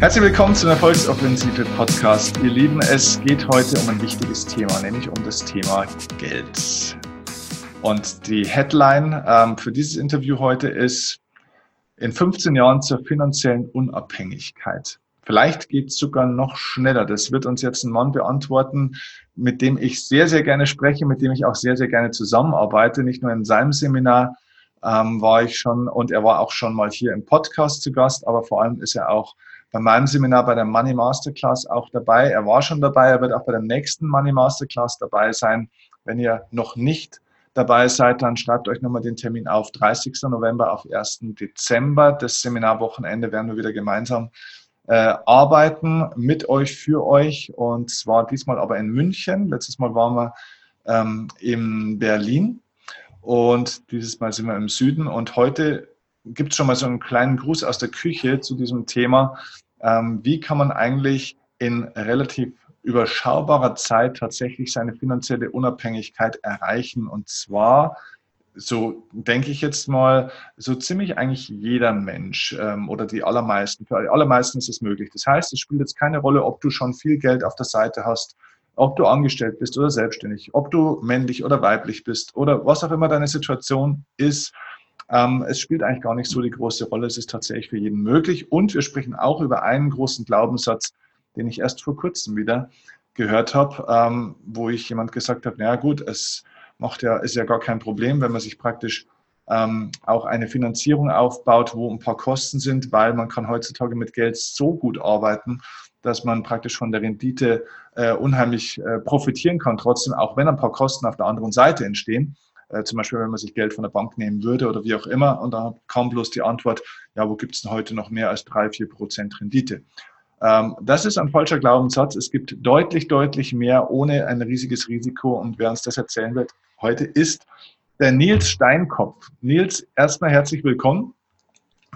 Herzlich willkommen zum Erfolgsoffensive Podcast. Ihr Lieben, es geht heute um ein wichtiges Thema, nämlich um das Thema Geld. Und die Headline ähm, für dieses Interview heute ist in 15 Jahren zur finanziellen Unabhängigkeit. Vielleicht geht es sogar noch schneller. Das wird uns jetzt ein Mann beantworten, mit dem ich sehr, sehr gerne spreche, mit dem ich auch sehr, sehr gerne zusammenarbeite. Nicht nur in seinem Seminar ähm, war ich schon und er war auch schon mal hier im Podcast zu Gast, aber vor allem ist er auch bei meinem Seminar bei der Money Masterclass auch dabei. Er war schon dabei, er wird auch bei der nächsten Money Masterclass dabei sein. Wenn ihr noch nicht dabei seid, dann schreibt euch nochmal den Termin auf 30. November auf 1. Dezember. Das Seminarwochenende werden wir wieder gemeinsam äh, arbeiten mit euch, für euch. Und zwar diesmal aber in München. Letztes Mal waren wir ähm, in Berlin und dieses Mal sind wir im Süden. Und heute gibt es schon mal so einen kleinen Gruß aus der Küche zu diesem Thema. Ähm, wie kann man eigentlich in relativ überschaubarer Zeit tatsächlich seine finanzielle Unabhängigkeit erreichen? Und zwar so denke ich jetzt mal, so ziemlich eigentlich jeder Mensch ähm, oder die allermeisten, für die allermeisten ist es möglich. Das heißt, es spielt jetzt keine Rolle, ob du schon viel Geld auf der Seite hast, ob du angestellt bist oder selbstständig, ob du männlich oder weiblich bist oder was auch immer deine Situation ist. Ähm, es spielt eigentlich gar nicht so die große Rolle. Es ist tatsächlich für jeden möglich. Und wir sprechen auch über einen großen Glaubenssatz, den ich erst vor kurzem wieder gehört habe, ähm, wo ich jemand gesagt habe, naja gut, es macht ja, ist ja gar kein Problem, wenn man sich praktisch ähm, auch eine Finanzierung aufbaut, wo ein paar Kosten sind, weil man kann heutzutage mit Geld so gut arbeiten, dass man praktisch von der Rendite äh, unheimlich äh, profitieren kann, trotzdem, auch wenn ein paar Kosten auf der anderen Seite entstehen. Äh, zum Beispiel, wenn man sich Geld von der Bank nehmen würde oder wie auch immer. Und da kam bloß die Antwort, ja, wo gibt es denn heute noch mehr als drei, vier Prozent Rendite? Ähm, das ist ein falscher Glaubenssatz. Es gibt deutlich, deutlich mehr ohne ein riesiges Risiko. Und wer uns das erzählen wird, heute ist der Nils Steinkopf. Nils, erstmal herzlich willkommen.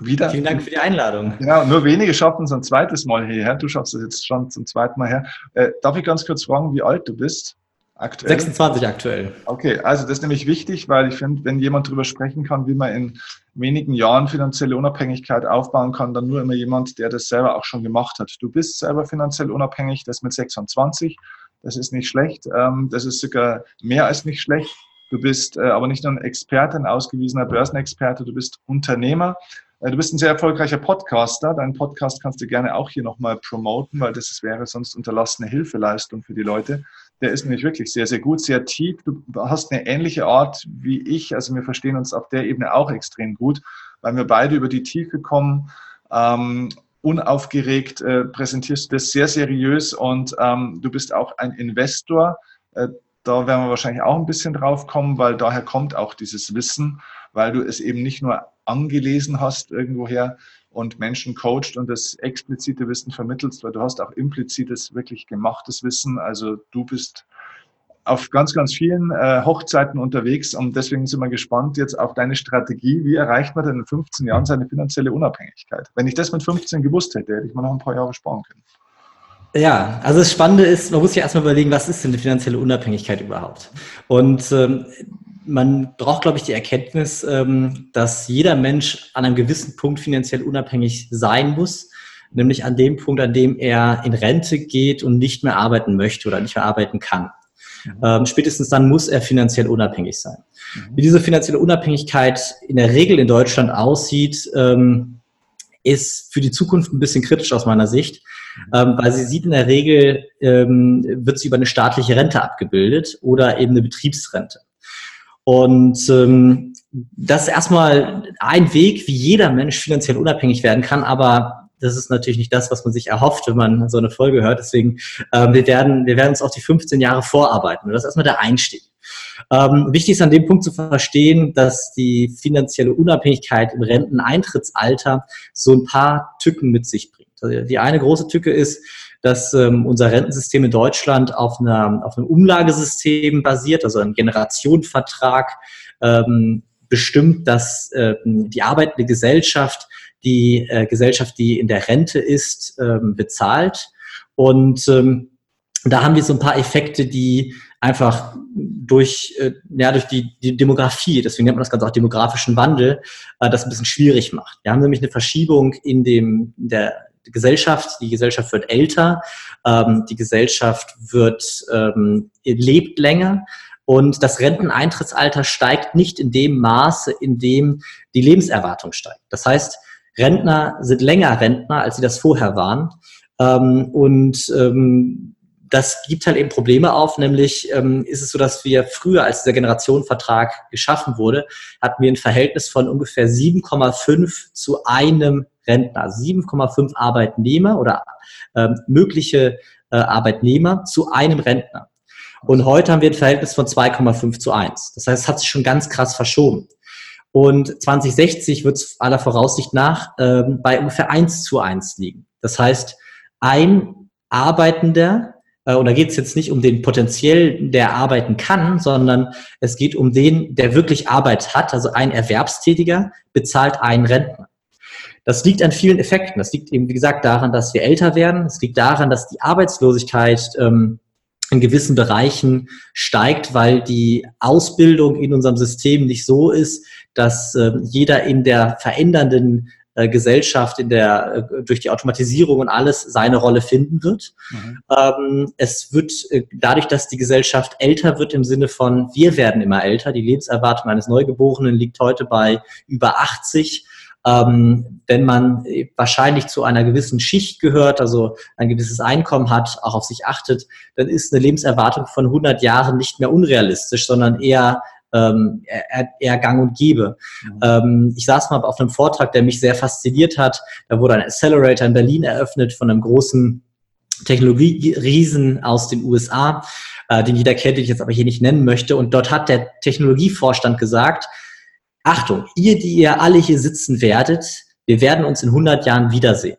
Wieder. Vielen Dank für die Einladung. Ja, nur wenige schaffen es ein zweites Mal hierher. Du schaffst es jetzt schon zum zweiten Mal her. Äh, darf ich ganz kurz fragen, wie alt du bist? Aktuell? 26 aktuell. Okay, also das ist nämlich wichtig, weil ich finde, wenn jemand darüber sprechen kann, wie man in wenigen Jahren finanzielle Unabhängigkeit aufbauen kann, dann nur immer jemand, der das selber auch schon gemacht hat. Du bist selber finanziell unabhängig, das mit 26. Das ist nicht schlecht. Ähm, das ist sogar mehr als nicht schlecht. Du bist äh, aber nicht nur ein Experte, ein ausgewiesener Börsenexperte, du bist Unternehmer. Äh, du bist ein sehr erfolgreicher Podcaster. Deinen Podcast kannst du gerne auch hier nochmal promoten, weil das wäre sonst unterlassene Hilfeleistung für die Leute. Der ist nämlich wirklich sehr, sehr gut, sehr tief. Du hast eine ähnliche Art wie ich. Also wir verstehen uns auf der Ebene auch extrem gut, weil wir beide über die Tiefe kommen. Ähm, unaufgeregt äh, präsentierst du das sehr seriös und ähm, du bist auch ein Investor. Äh, da werden wir wahrscheinlich auch ein bisschen drauf kommen, weil daher kommt auch dieses Wissen, weil du es eben nicht nur angelesen hast irgendwoher, und Menschen coacht und das explizite Wissen vermittelst, weil du hast auch implizites, wirklich gemachtes Wissen. Also du bist auf ganz, ganz vielen äh, Hochzeiten unterwegs und deswegen sind wir gespannt jetzt auf deine Strategie. Wie erreicht man denn in 15 Jahren seine finanzielle Unabhängigkeit? Wenn ich das mit 15 gewusst hätte, hätte ich mir noch ein paar Jahre sparen können. Ja, also das Spannende ist, man muss ja erstmal überlegen, was ist denn eine finanzielle Unabhängigkeit überhaupt? Und ähm, man braucht, glaube ich, die Erkenntnis, ähm, dass jeder Mensch an einem gewissen Punkt finanziell unabhängig sein muss, nämlich an dem Punkt, an dem er in Rente geht und nicht mehr arbeiten möchte oder nicht mehr arbeiten kann. Mhm. Ähm, spätestens dann muss er finanziell unabhängig sein. Mhm. Wie diese finanzielle Unabhängigkeit in der Regel in Deutschland aussieht, ähm, ist für die Zukunft ein bisschen kritisch aus meiner Sicht, mhm. weil sie sieht in der Regel, wird sie über eine staatliche Rente abgebildet oder eben eine Betriebsrente. Und ähm, das ist erstmal ein Weg, wie jeder Mensch finanziell unabhängig werden kann, aber das ist natürlich nicht das, was man sich erhofft, wenn man so eine Folge hört. Deswegen, ähm, wir, werden, wir werden uns auf die 15 Jahre vorarbeiten. Und das ist erstmal der Einstieg. Ähm, wichtig ist an dem Punkt zu verstehen, dass die finanzielle Unabhängigkeit im Renteneintrittsalter so ein paar Tücken mit sich bringt. Also die eine große Tücke ist, dass ähm, unser Rentensystem in Deutschland auf, einer, auf einem Umlagesystem basiert, also ein Generationenvertrag ähm, bestimmt, dass ähm, die arbeitende Gesellschaft die äh, Gesellschaft, die in der Rente ist, ähm, bezahlt. Und ähm, da haben wir so ein paar Effekte, die einfach durch, äh, ja, durch die, die Demografie, deswegen nennt man das Ganze auch demografischen Wandel, äh, das ein bisschen schwierig macht. Wir haben nämlich eine Verschiebung in dem, in der Gesellschaft, die Gesellschaft wird älter, ähm, die Gesellschaft wird, ähm, lebt länger und das Renteneintrittsalter steigt nicht in dem Maße, in dem die Lebenserwartung steigt. Das heißt, Rentner sind länger Rentner, als sie das vorher waren. Ähm, und ähm, das gibt halt eben Probleme auf, nämlich ähm, ist es so, dass wir früher, als dieser Generationenvertrag geschaffen wurde, hatten wir ein Verhältnis von ungefähr 7,5 zu einem Rentner, 7,5 Arbeitnehmer oder ähm, mögliche äh, Arbeitnehmer zu einem Rentner. Und heute haben wir ein Verhältnis von 2,5 zu 1. Das heißt, es hat sich schon ganz krass verschoben. Und 2060 wird es aller Voraussicht nach ähm, bei ungefähr 1 zu 1 liegen. Das heißt, ein Arbeitender, und da geht es jetzt nicht um den potenziell, der arbeiten kann, sondern es geht um den, der wirklich Arbeit hat. Also ein Erwerbstätiger bezahlt einen Rentner. Das liegt an vielen Effekten. Das liegt eben, wie gesagt, daran, dass wir älter werden. Es liegt daran, dass die Arbeitslosigkeit ähm, in gewissen Bereichen steigt, weil die Ausbildung in unserem System nicht so ist, dass äh, jeder in der verändernden äh, Gesellschaft, in der äh, durch die Automatisierung und alles seine Rolle finden wird. Mhm. Ähm, es wird äh, dadurch, dass die Gesellschaft älter wird im Sinne von wir werden immer älter. Die Lebenserwartung eines Neugeborenen liegt heute bei über 80 ähm, wenn man wahrscheinlich zu einer gewissen Schicht gehört, also ein gewisses Einkommen hat, auch auf sich achtet, dann ist eine Lebenserwartung von 100 Jahren nicht mehr unrealistisch, sondern eher ähm, eher, gang und gäbe. Mhm. Ähm, ich saß mal auf einem Vortrag, der mich sehr fasziniert hat. Da wurde ein Accelerator in Berlin eröffnet von einem großen Technologieriesen aus den USA, äh, den jeder kennt, den ich jetzt aber hier nicht nennen möchte. Und dort hat der Technologievorstand gesagt, Achtung, ihr, die ihr alle hier sitzen werdet, wir werden uns in 100 Jahren wiedersehen.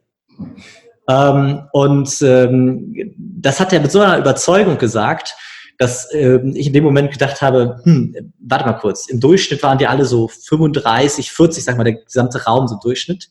Ähm, und ähm, das hat er mit so einer Überzeugung gesagt, dass ähm, ich in dem Moment gedacht habe, hm, warte mal kurz, im Durchschnitt waren wir alle so 35, 40, sag mal, der gesamte Raum so Durchschnitt.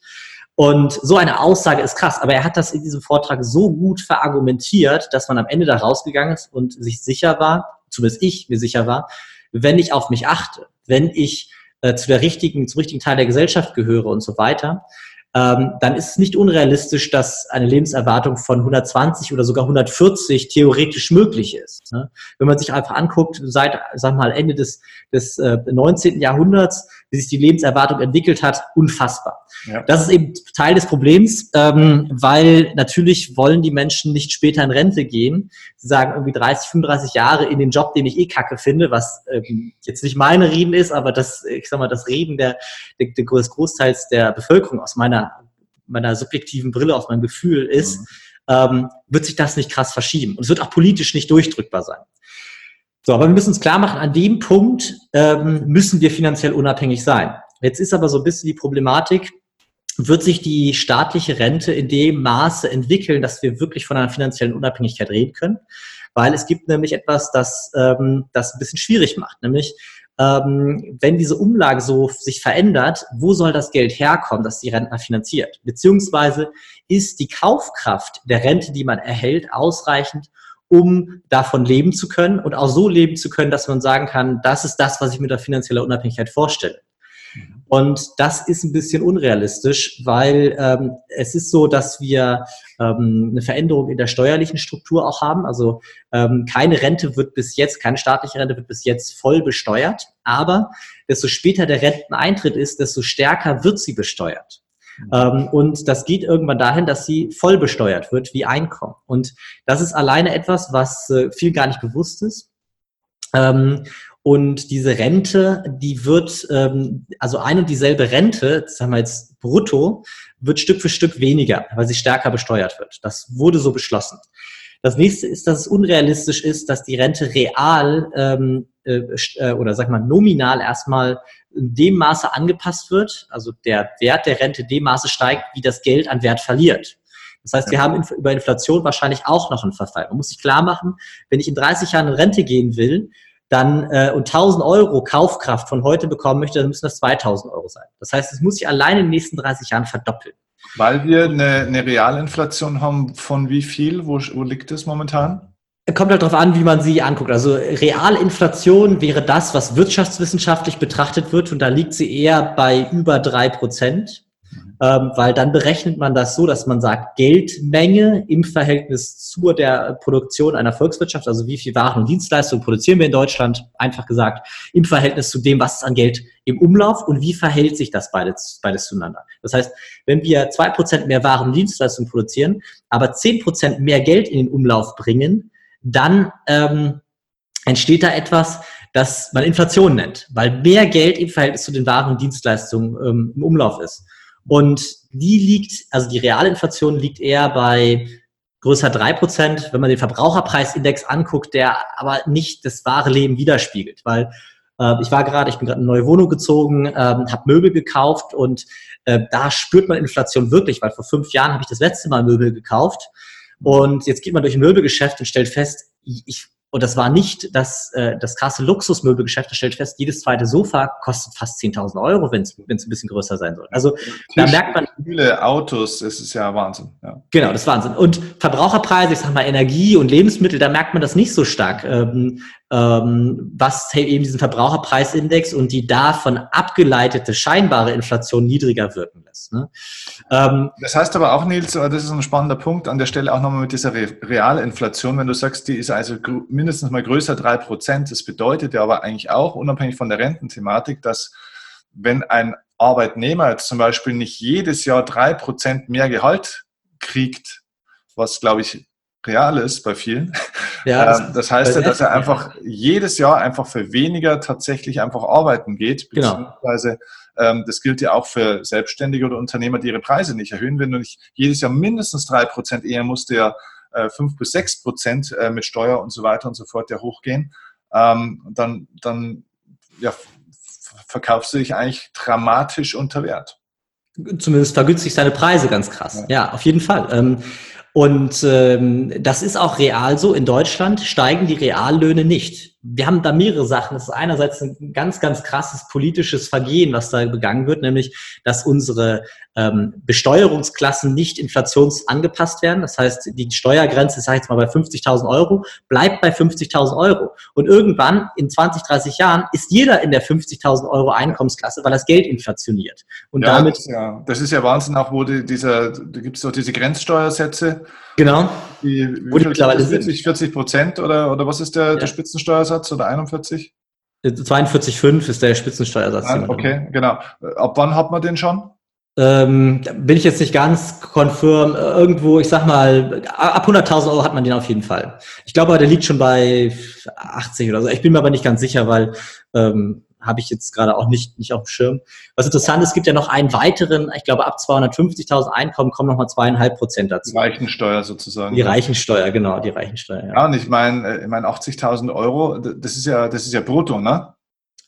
Und so eine Aussage ist krass, aber er hat das in diesem Vortrag so gut verargumentiert, dass man am Ende da rausgegangen ist und sich sicher war, zumindest ich mir sicher war, wenn ich auf mich achte, wenn ich äh, zu der richtigen, zum richtigen Teil der Gesellschaft gehöre und so weiter, ähm, dann ist es nicht unrealistisch, dass eine Lebenserwartung von 120 oder sogar 140 theoretisch möglich ist. Ne? Wenn man sich einfach anguckt, seit, sag mal, Ende des, des äh, 19. Jahrhunderts, wie sich die Lebenserwartung entwickelt hat, unfassbar. Ja. Das ist eben Teil des Problems, ähm, weil natürlich wollen die Menschen nicht später in Rente gehen. Sie sagen irgendwie 30, 35 Jahre in den Job, den ich eh kacke finde, was ähm, jetzt nicht meine Reden ist, aber das, ich sag mal, das Reden der, der, des Großteils der Bevölkerung aus meiner, meiner subjektiven Brille, aus meinem Gefühl ist, mhm. ähm, wird sich das nicht krass verschieben. Und es wird auch politisch nicht durchdrückbar sein. So, aber wir müssen uns klar machen, an dem Punkt ähm, müssen wir finanziell unabhängig sein. Jetzt ist aber so ein bisschen die Problematik, wird sich die staatliche Rente in dem Maße entwickeln, dass wir wirklich von einer finanziellen Unabhängigkeit reden können. Weil es gibt nämlich etwas, das ähm, das ein bisschen schwierig macht, nämlich ähm, wenn diese Umlage so sich verändert, wo soll das Geld herkommen, das die Rentner finanziert? Beziehungsweise ist die Kaufkraft der Rente, die man erhält, ausreichend, um davon leben zu können und auch so leben zu können, dass man sagen kann, das ist das, was ich mit der finanzieller Unabhängigkeit vorstelle. Und das ist ein bisschen unrealistisch, weil ähm, es ist so, dass wir ähm, eine Veränderung in der steuerlichen Struktur auch haben. Also ähm, keine Rente wird bis jetzt, keine staatliche Rente wird bis jetzt voll besteuert. Aber desto später der Renteneintritt ist, desto stärker wird sie besteuert. Ähm, und das geht irgendwann dahin, dass sie voll besteuert wird wie Einkommen. Und das ist alleine etwas, was äh, viel gar nicht bewusst ist. Ähm, und diese Rente, die wird, ähm, also ein und dieselbe Rente, sagen wir jetzt brutto, wird Stück für Stück weniger, weil sie stärker besteuert wird. Das wurde so beschlossen. Das nächste ist, dass es unrealistisch ist, dass die Rente real ähm, äh, äh oder sag mal nominal erstmal in dem Maße angepasst wird, also der Wert der Rente dem Maße steigt, wie das Geld an Wert verliert. Das heißt, wir haben über Inflation wahrscheinlich auch noch einen Verfall. Man muss sich klar machen, wenn ich in 30 Jahren in Rente gehen will, dann äh, und 1000 Euro Kaufkraft von heute bekommen möchte, dann müssen das 2000 Euro sein. Das heißt, es muss sich allein in den nächsten 30 Jahren verdoppeln. Weil wir eine, eine Realinflation haben von wie viel? Wo, wo liegt es momentan? Kommt halt darauf an, wie man sie anguckt. Also Realinflation wäre das, was wirtschaftswissenschaftlich betrachtet wird und da liegt sie eher bei über drei Prozent. ähm, weil dann berechnet man das so, dass man sagt, Geldmenge im Verhältnis zu der Produktion einer Volkswirtschaft, also wie viel Waren und Dienstleistungen produzieren wir in Deutschland, einfach gesagt, im Verhältnis zu dem, was an Geld im Umlauf und wie verhält sich das beides, beides zueinander. Das heißt, wenn wir zwei Prozent mehr Waren und Dienstleistungen produzieren, aber zehn Prozent mehr Geld in den Umlauf bringen, dann ähm, entsteht da etwas, das man Inflation nennt, weil mehr Geld im Verhältnis zu den Waren und Dienstleistungen ähm, im Umlauf ist. Und die liegt, also die Realinflation liegt eher bei größer drei Prozent, wenn man den Verbraucherpreisindex anguckt, der aber nicht das wahre Leben widerspiegelt, weil äh, ich war gerade, ich bin gerade eine neue Wohnung gezogen, ähm, habe Möbel gekauft und äh, da spürt man Inflation wirklich, weil vor fünf Jahren habe ich das letzte Mal Möbel gekauft und jetzt geht man durch ein Möbelgeschäft und stellt fest, ich und das war nicht das, äh, das krasse Luxusmöbelgeschäft, das stellt fest, jedes zweite Sofa kostet fast 10.000 Euro, wenn es ein bisschen größer sein soll. Also Tisch, da merkt man... Viele Autos, es ist ja Wahnsinn. Ja. Genau, das ist Wahnsinn. Und Verbraucherpreise, ich sag mal Energie und Lebensmittel, da merkt man das nicht so stark. Ähm, ähm, was eben diesen Verbraucherpreisindex und die davon abgeleitete scheinbare Inflation niedriger wirken lässt. Ne? Ähm, das heißt aber auch, Nils, das ist ein spannender Punkt an der Stelle auch nochmal mit dieser Re Realinflation, wenn du sagst, die ist also mindestens mal größer drei Prozent, das bedeutet ja aber eigentlich auch, unabhängig von der Rententhematik, dass wenn ein Arbeitnehmer jetzt zum Beispiel nicht jedes Jahr drei Prozent mehr Gehalt kriegt, was glaube ich real ist bei vielen. Ja, das, ähm, das heißt ja, dass er einfach jedes Jahr einfach für weniger tatsächlich einfach arbeiten geht, genau. beziehungsweise ähm, das gilt ja auch für Selbstständige oder Unternehmer, die ihre Preise nicht erhöhen. Wenn du nicht jedes Jahr mindestens drei Prozent, eher musst du ja äh, fünf bis sechs Prozent äh, mit Steuer und so weiter und so fort ja hochgehen, ähm, dann, dann ja, verkaufst du dich eigentlich dramatisch unter Wert. Zumindest vergünstigt seine Preise ganz krass. Ja, ja auf jeden Fall. Und ähm, das ist auch real so. In Deutschland steigen die Reallöhne nicht wir haben da mehrere Sachen. Das ist einerseits ein ganz, ganz krasses politisches Vergehen, was da begangen wird, nämlich, dass unsere ähm, Besteuerungsklassen nicht inflationsangepasst werden. Das heißt, die Steuergrenze, ich sage jetzt mal bei 50.000 Euro, bleibt bei 50.000 Euro. Und irgendwann in 20, 30 Jahren ist jeder in der 50.000 Euro Einkommensklasse, weil das Geld inflationiert. Und ja, damit das ist, ja, das ist ja Wahnsinn, auch wo die, dieser, da gibt es doch diese Grenzsteuersätze. Genau. Die, wo die mittlerweile 40, 40 Prozent oder, oder was ist der, ja. der Spitzensteuersatz oder 41? 42,5 ist der Spitzensteuersatz. Ah, okay, genau. Ab wann hat man den schon? Ähm, bin ich jetzt nicht ganz konfirm. Irgendwo, ich sag mal, ab 100.000 Euro hat man den auf jeden Fall. Ich glaube, der liegt schon bei 80 oder so. Ich bin mir aber nicht ganz sicher, weil ähm, habe ich jetzt gerade auch nicht, nicht auf dem Schirm. Was interessant ist, es gibt ja noch einen weiteren, ich glaube, ab 250.000 Einkommen kommen nochmal zweieinhalb Prozent dazu. Die Reichensteuer sozusagen. Die Reichensteuer, genau, die Reichensteuer. Ja, ja und ich meine, äh, ich meine 80.000 Euro, das ist ja, das ist ja brutto, ne?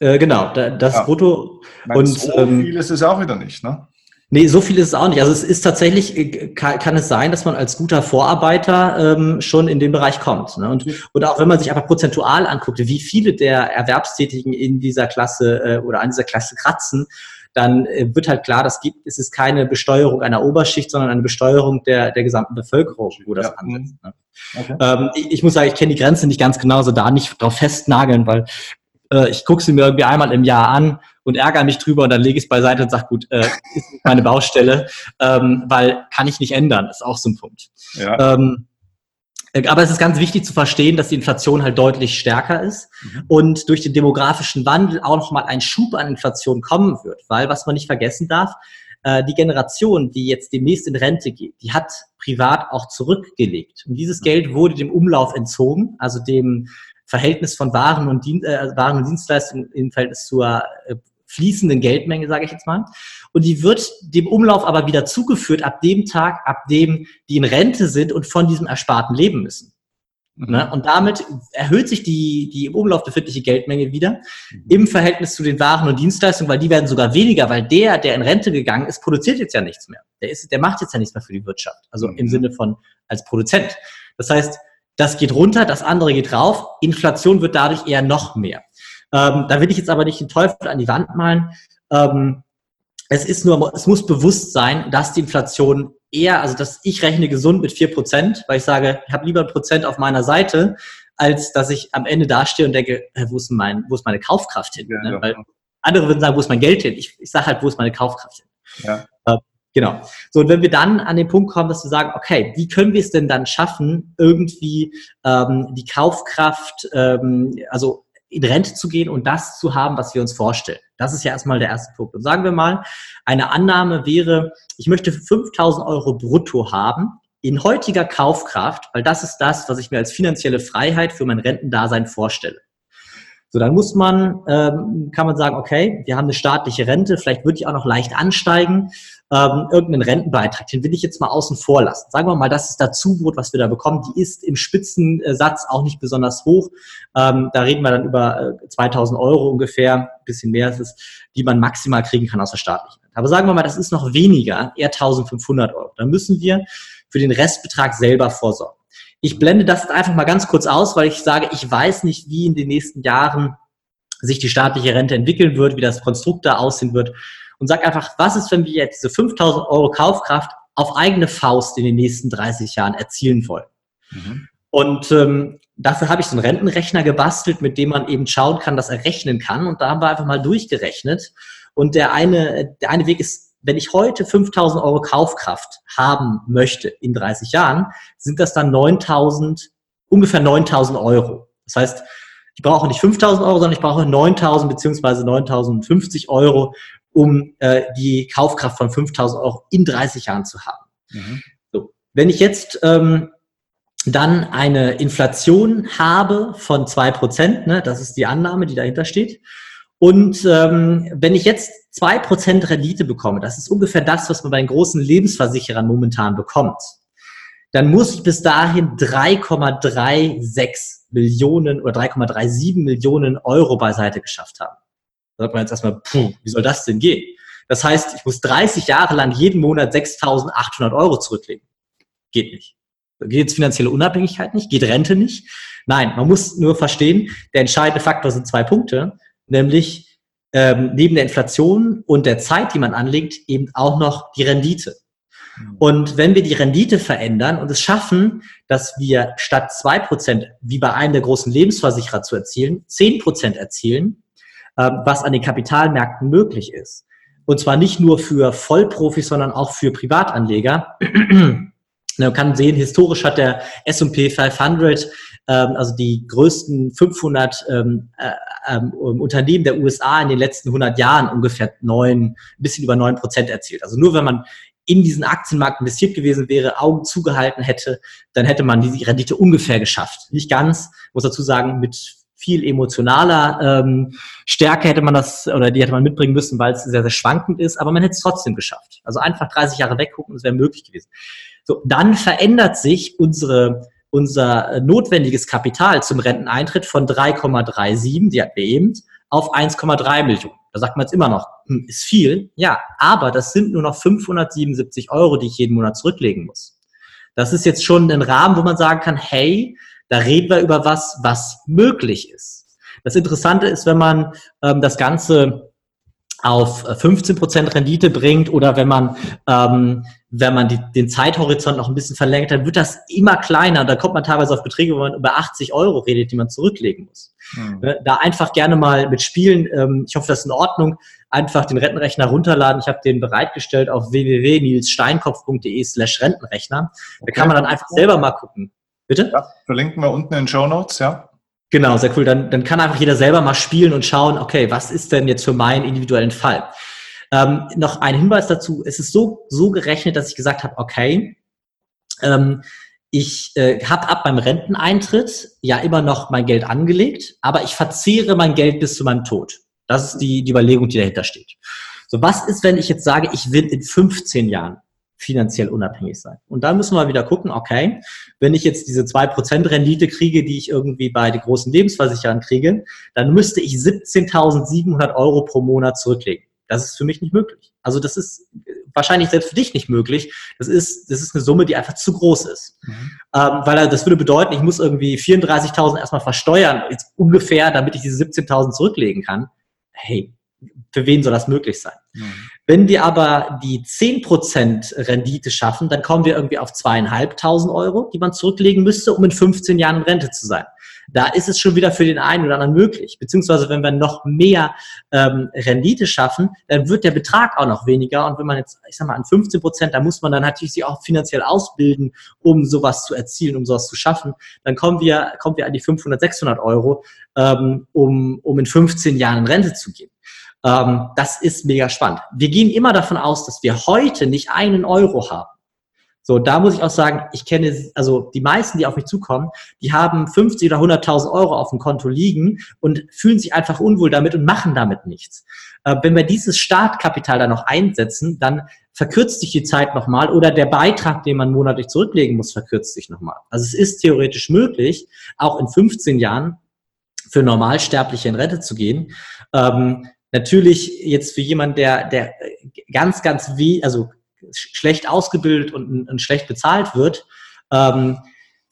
Äh, genau, das ja. brutto. Meine, und so ähm, viel ist es auch wieder nicht, ne? Nee, so viel ist es auch nicht. Also es ist tatsächlich, äh, kann, kann es sein, dass man als guter Vorarbeiter ähm, schon in den Bereich kommt. Ne? Und, und auch wenn man sich einfach prozentual anguckt, wie viele der Erwerbstätigen in dieser Klasse äh, oder an dieser Klasse kratzen, dann äh, wird halt klar, das gibt, es ist keine Besteuerung einer Oberschicht, sondern eine Besteuerung der, der gesamten Bevölkerung, wo das ja. ansetzt. Ne? Okay. Ähm, ich, ich, muss sagen, ich kenne die Grenze nicht ganz genau, so da nicht drauf festnageln, weil äh, ich gucke sie mir irgendwie einmal im Jahr an und ärgere mich drüber und dann lege ich es beiseite und sage, gut, äh, ist meine Baustelle, ähm, weil kann ich nicht ändern, ist auch so ein Punkt. Ja. Ähm, äh, aber es ist ganz wichtig zu verstehen, dass die Inflation halt deutlich stärker ist mhm. und durch den demografischen Wandel auch nochmal ein Schub an Inflation kommen wird, weil was man nicht vergessen darf, äh, die Generation, die jetzt demnächst in Rente geht, die hat privat auch zurückgelegt. Und dieses mhm. Geld wurde dem Umlauf entzogen, also dem Verhältnis von Waren und, Dien äh, Waren und Dienstleistungen im Verhältnis zur äh, fließenden Geldmenge, sage ich jetzt mal. Und die wird dem Umlauf aber wieder zugeführt ab dem Tag, ab dem die in Rente sind und von diesem Ersparten leben müssen. Mhm. Ne? Und damit erhöht sich die, die im Umlauf befindliche Geldmenge wieder mhm. im Verhältnis zu den Waren und Dienstleistungen, weil die werden sogar weniger, weil der, der in Rente gegangen ist, produziert jetzt ja nichts mehr. Der, ist, der macht jetzt ja nichts mehr für die Wirtschaft. Also mhm. im Sinne von als Produzent. Das heißt, das geht runter, das andere geht rauf. Inflation wird dadurch eher noch mehr. Ähm, da will ich jetzt aber nicht den Teufel an die Wand malen. Ähm, es ist nur, es muss bewusst sein, dass die Inflation eher, also dass ich rechne gesund mit vier Prozent, weil ich sage, ich habe lieber ein Prozent auf meiner Seite, als dass ich am Ende dastehe und denke, wo ist, mein, wo ist meine Kaufkraft hin? Ja, ne? Weil andere würden sagen, wo ist mein Geld hin? Ich, ich sage halt, wo ist meine Kaufkraft hin? Ja. Äh, Genau. So, und wenn wir dann an den Punkt kommen, dass wir sagen, okay, wie können wir es denn dann schaffen, irgendwie ähm, die Kaufkraft, ähm, also in Rente zu gehen und das zu haben, was wir uns vorstellen. Das ist ja erstmal der erste Punkt. Und sagen wir mal, eine Annahme wäre, ich möchte 5000 Euro brutto haben in heutiger Kaufkraft, weil das ist das, was ich mir als finanzielle Freiheit für mein Rentendasein vorstelle. So, dann muss man, ähm, kann man sagen, okay, wir haben eine staatliche Rente, vielleicht würde ich auch noch leicht ansteigen ähm, irgendeinen Rentenbeitrag, den will ich jetzt mal außen vor lassen. Sagen wir mal, das ist Dazubrot, was wir da bekommen. Die ist im Spitzensatz auch nicht besonders hoch. Ähm, da reden wir dann über äh, 2000 Euro ungefähr, bisschen mehr ist es, die man maximal kriegen kann aus der staatlichen Rente. Aber sagen wir mal, das ist noch weniger, eher 1500 Euro. Dann müssen wir für den Restbetrag selber vorsorgen. Ich blende das einfach mal ganz kurz aus, weil ich sage, ich weiß nicht, wie in den nächsten Jahren sich die staatliche Rente entwickeln wird, wie das Konstrukt da aussehen wird und sag einfach, was ist, wenn wir jetzt diese 5000 Euro Kaufkraft auf eigene Faust in den nächsten 30 Jahren erzielen wollen? Mhm. Und ähm, dafür habe ich so einen Rentenrechner gebastelt, mit dem man eben schauen kann, dass er rechnen kann. Und da haben wir einfach mal durchgerechnet. Und der eine, der eine Weg ist, wenn ich heute 5000 Euro Kaufkraft haben möchte in 30 Jahren, sind das dann 9000, ungefähr 9000 Euro. Das heißt, ich brauche nicht 5000 Euro, sondern ich brauche 9000 beziehungsweise 9050 Euro, um äh, die Kaufkraft von 5000 Euro in 30 Jahren zu haben. Mhm. So. Wenn ich jetzt ähm, dann eine Inflation habe von zwei Prozent, ne, das ist die Annahme, die dahinter steht. Und ähm, wenn ich jetzt zwei Prozent Rendite bekomme, das ist ungefähr das, was man bei den großen Lebensversicherern momentan bekommt, dann muss ich bis dahin 3,36 Millionen oder 3,37 Millionen Euro beiseite geschafft haben. Da sagt man jetzt erstmal, puh, wie soll das denn gehen? Das heißt, ich muss 30 Jahre lang jeden Monat 6.800 Euro zurücklegen. Geht nicht. Geht jetzt finanzielle Unabhängigkeit nicht, geht Rente nicht. Nein, man muss nur verstehen, der entscheidende Faktor sind zwei Punkte, nämlich ähm, neben der Inflation und der Zeit, die man anlegt, eben auch noch die Rendite. Mhm. Und wenn wir die Rendite verändern und es schaffen, dass wir statt zwei Prozent, wie bei einem der großen Lebensversicherer zu erzielen, zehn Prozent erzielen, ähm, was an den Kapitalmärkten möglich ist. Und zwar nicht nur für Vollprofis, sondern auch für Privatanleger. Man kann sehen, historisch hat der S&P 500, ähm, also die größten 500 ähm, äh, ähm, Unternehmen der USA in den letzten 100 Jahren ungefähr neun, ein bisschen über neun Prozent erzielt. Also nur wenn man in diesen Aktienmarkt investiert gewesen wäre, Augen zugehalten hätte, dann hätte man die Rendite ungefähr geschafft. Nicht ganz, muss dazu sagen, mit viel emotionaler ähm, Stärke hätte man das oder die hätte man mitbringen müssen, weil es sehr, sehr schwankend ist, aber man hätte es trotzdem geschafft. Also einfach 30 Jahre weggucken, das wäre möglich gewesen. So, dann verändert sich unsere, unser notwendiges Kapital zum Renteneintritt von 3,37, die hatten wir eben, auf 1,3 Millionen. Da sagt man jetzt immer noch, hm, ist viel, ja, aber das sind nur noch 577 Euro, die ich jeden Monat zurücklegen muss. Das ist jetzt schon ein Rahmen, wo man sagen kann, hey, da reden wir über was, was möglich ist. Das Interessante ist, wenn man ähm, das Ganze auf 15% äh, Rendite bringt oder wenn man, ähm, wenn man die, den Zeithorizont noch ein bisschen verlängert, dann wird das immer kleiner. Und da kommt man teilweise auf Beträge, wo man über 80 Euro redet, die man zurücklegen muss. Mhm. Da einfach gerne mal mit Spielen, ähm, ich hoffe, das ist in Ordnung, einfach den Rentenrechner runterladen. Ich habe den bereitgestellt auf www.nilssteinkopf.de slash Rentenrechner. Da kann man dann einfach selber mal gucken. Bitte? Ja, verlinken wir unten in den Show Notes, ja. Genau, sehr cool. Dann, dann kann einfach jeder selber mal spielen und schauen, okay, was ist denn jetzt für meinen individuellen Fall? Ähm, noch ein Hinweis dazu. Es ist so, so gerechnet, dass ich gesagt habe, okay, ähm, ich äh, habe ab meinem Renteneintritt ja immer noch mein Geld angelegt, aber ich verzehre mein Geld bis zu meinem Tod. Das ist die, die Überlegung, die dahinter steht. So, was ist, wenn ich jetzt sage, ich will in 15 Jahren finanziell unabhängig sein. Und da müssen wir wieder gucken, okay, wenn ich jetzt diese zwei Prozent Rendite kriege, die ich irgendwie bei den großen Lebensversicherern kriege, dann müsste ich 17.700 Euro pro Monat zurücklegen. Das ist für mich nicht möglich. Also das ist wahrscheinlich selbst für dich nicht möglich. Das ist, das ist eine Summe, die einfach zu groß ist. Mhm. Ähm, weil das würde bedeuten, ich muss irgendwie 34.000 erstmal versteuern, jetzt ungefähr, damit ich diese 17.000 zurücklegen kann. Hey, für wen soll das möglich sein? Mhm. Wenn wir aber die 10% Rendite schaffen, dann kommen wir irgendwie auf zweieinhalbtausend Euro, die man zurücklegen müsste, um in 15 Jahren in Rente zu sein. Da ist es schon wieder für den einen oder anderen möglich. Beziehungsweise wenn wir noch mehr ähm, Rendite schaffen, dann wird der Betrag auch noch weniger. Und wenn man jetzt, ich sag mal, an 15 Prozent, da muss man dann natürlich sich auch finanziell ausbilden, um sowas zu erzielen, um sowas zu schaffen. Dann kommen wir, kommen wir an die 500, 600 Euro, ähm, um, um in 15 Jahren in Rente zu gehen. Ähm, das ist mega spannend. Wir gehen immer davon aus, dass wir heute nicht einen Euro haben. So, da muss ich auch sagen, ich kenne, also die meisten, die auf mich zukommen, die haben 50 oder 100.000 Euro auf dem Konto liegen und fühlen sich einfach unwohl damit und machen damit nichts. Äh, wenn wir dieses Startkapital dann noch einsetzen, dann verkürzt sich die Zeit nochmal oder der Beitrag, den man monatlich zurücklegen muss, verkürzt sich nochmal. Also es ist theoretisch möglich, auch in 15 Jahren für Normalsterbliche in Rente zu gehen. Ähm, natürlich jetzt für jemanden, der, der ganz, ganz wie, also schlecht ausgebildet und, und schlecht bezahlt wird, ähm,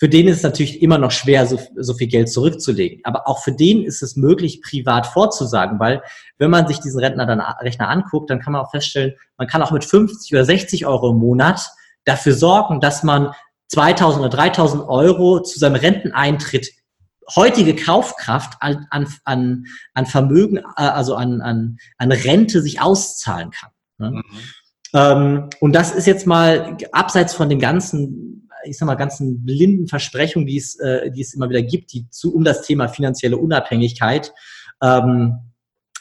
für den ist es natürlich immer noch schwer, so, so viel Geld zurückzulegen. Aber auch für den ist es möglich, privat vorzusagen, weil wenn man sich diesen Rentner dann Rechner anguckt, dann kann man auch feststellen, man kann auch mit 50 oder 60 Euro im Monat dafür sorgen, dass man 2000 oder 3000 Euro zu seinem Renteneintritt heutige Kaufkraft an, an, an Vermögen, äh, also an, an, an Rente sich auszahlen kann. Ne? Mhm. Ähm, und das ist jetzt mal abseits von den ganzen, ich sag mal, ganzen blinden Versprechungen, die es, äh, die es immer wieder gibt, die zu, um das Thema finanzielle Unabhängigkeit ähm,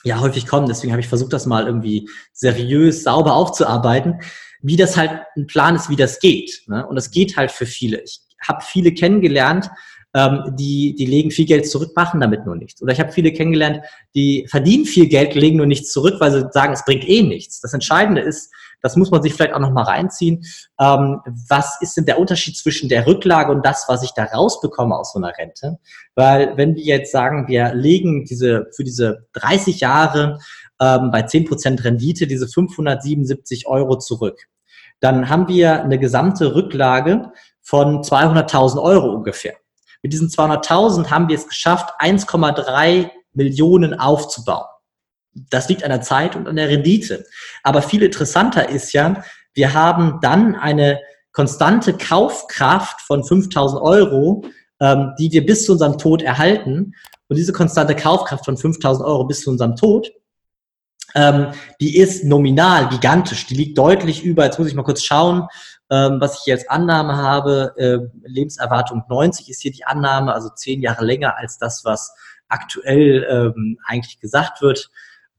ja häufig kommen. Deswegen habe ich versucht, das mal irgendwie seriös, sauber aufzuarbeiten, wie das halt ein Plan ist, wie das geht. Ne? Und das geht halt für viele. Ich habe viele kennengelernt, ähm, die, die legen viel Geld zurück, machen damit nur nichts. Oder ich habe viele kennengelernt, die verdienen viel Geld, legen nur nichts zurück, weil sie sagen, es bringt eh nichts. Das Entscheidende ist, das muss man sich vielleicht auch nochmal reinziehen. Ähm, was ist denn der Unterschied zwischen der Rücklage und das, was ich da rausbekomme aus so einer Rente? Weil wenn wir jetzt sagen, wir legen diese für diese 30 Jahre ähm, bei 10% Rendite diese 577 Euro zurück, dann haben wir eine gesamte Rücklage von 200.000 Euro ungefähr. Mit diesen 200.000 haben wir es geschafft, 1,3 Millionen aufzubauen. Das liegt an der Zeit und an der Rendite. Aber viel interessanter ist ja, wir haben dann eine konstante Kaufkraft von 5000 Euro, ähm, die wir bis zu unserem Tod erhalten. Und diese konstante Kaufkraft von 5000 Euro bis zu unserem Tod, ähm, die ist nominal gigantisch. Die liegt deutlich über, jetzt muss ich mal kurz schauen, ähm, was ich hier als Annahme habe. Äh, Lebenserwartung 90 ist hier die Annahme, also zehn Jahre länger als das, was aktuell ähm, eigentlich gesagt wird.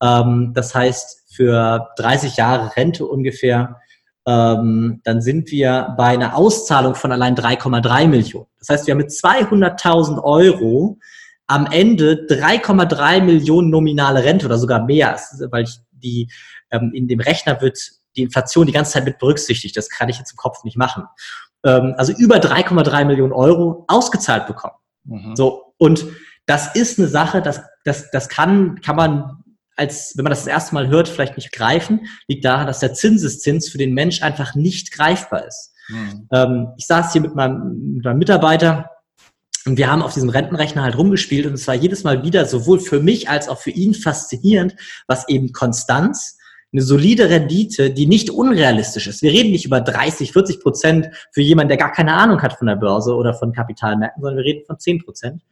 Ähm, das heißt, für 30 Jahre Rente ungefähr, ähm, dann sind wir bei einer Auszahlung von allein 3,3 Millionen. Das heißt, wir haben mit 200.000 Euro am Ende 3,3 Millionen nominale Rente oder sogar mehr, weil ich die ähm, in dem Rechner wird die Inflation die ganze Zeit mit berücksichtigt. Das kann ich jetzt im Kopf nicht machen. Ähm, also über 3,3 Millionen Euro ausgezahlt bekommen. Mhm. So und das ist eine Sache, das, das, das kann, kann man als, wenn man das das erste Mal hört, vielleicht nicht greifen, liegt daran, dass der Zinseszins für den Mensch einfach nicht greifbar ist. Mhm. Ähm, ich saß hier mit meinem, mit meinem Mitarbeiter und wir haben auf diesem Rentenrechner halt rumgespielt und es war jedes Mal wieder sowohl für mich als auch für ihn faszinierend, was eben Konstanz, eine solide Rendite, die nicht unrealistisch ist. Wir reden nicht über 30, 40 Prozent für jemanden, der gar keine Ahnung hat von der Börse oder von Kapitalmärkten, sondern wir reden von 10 Prozent.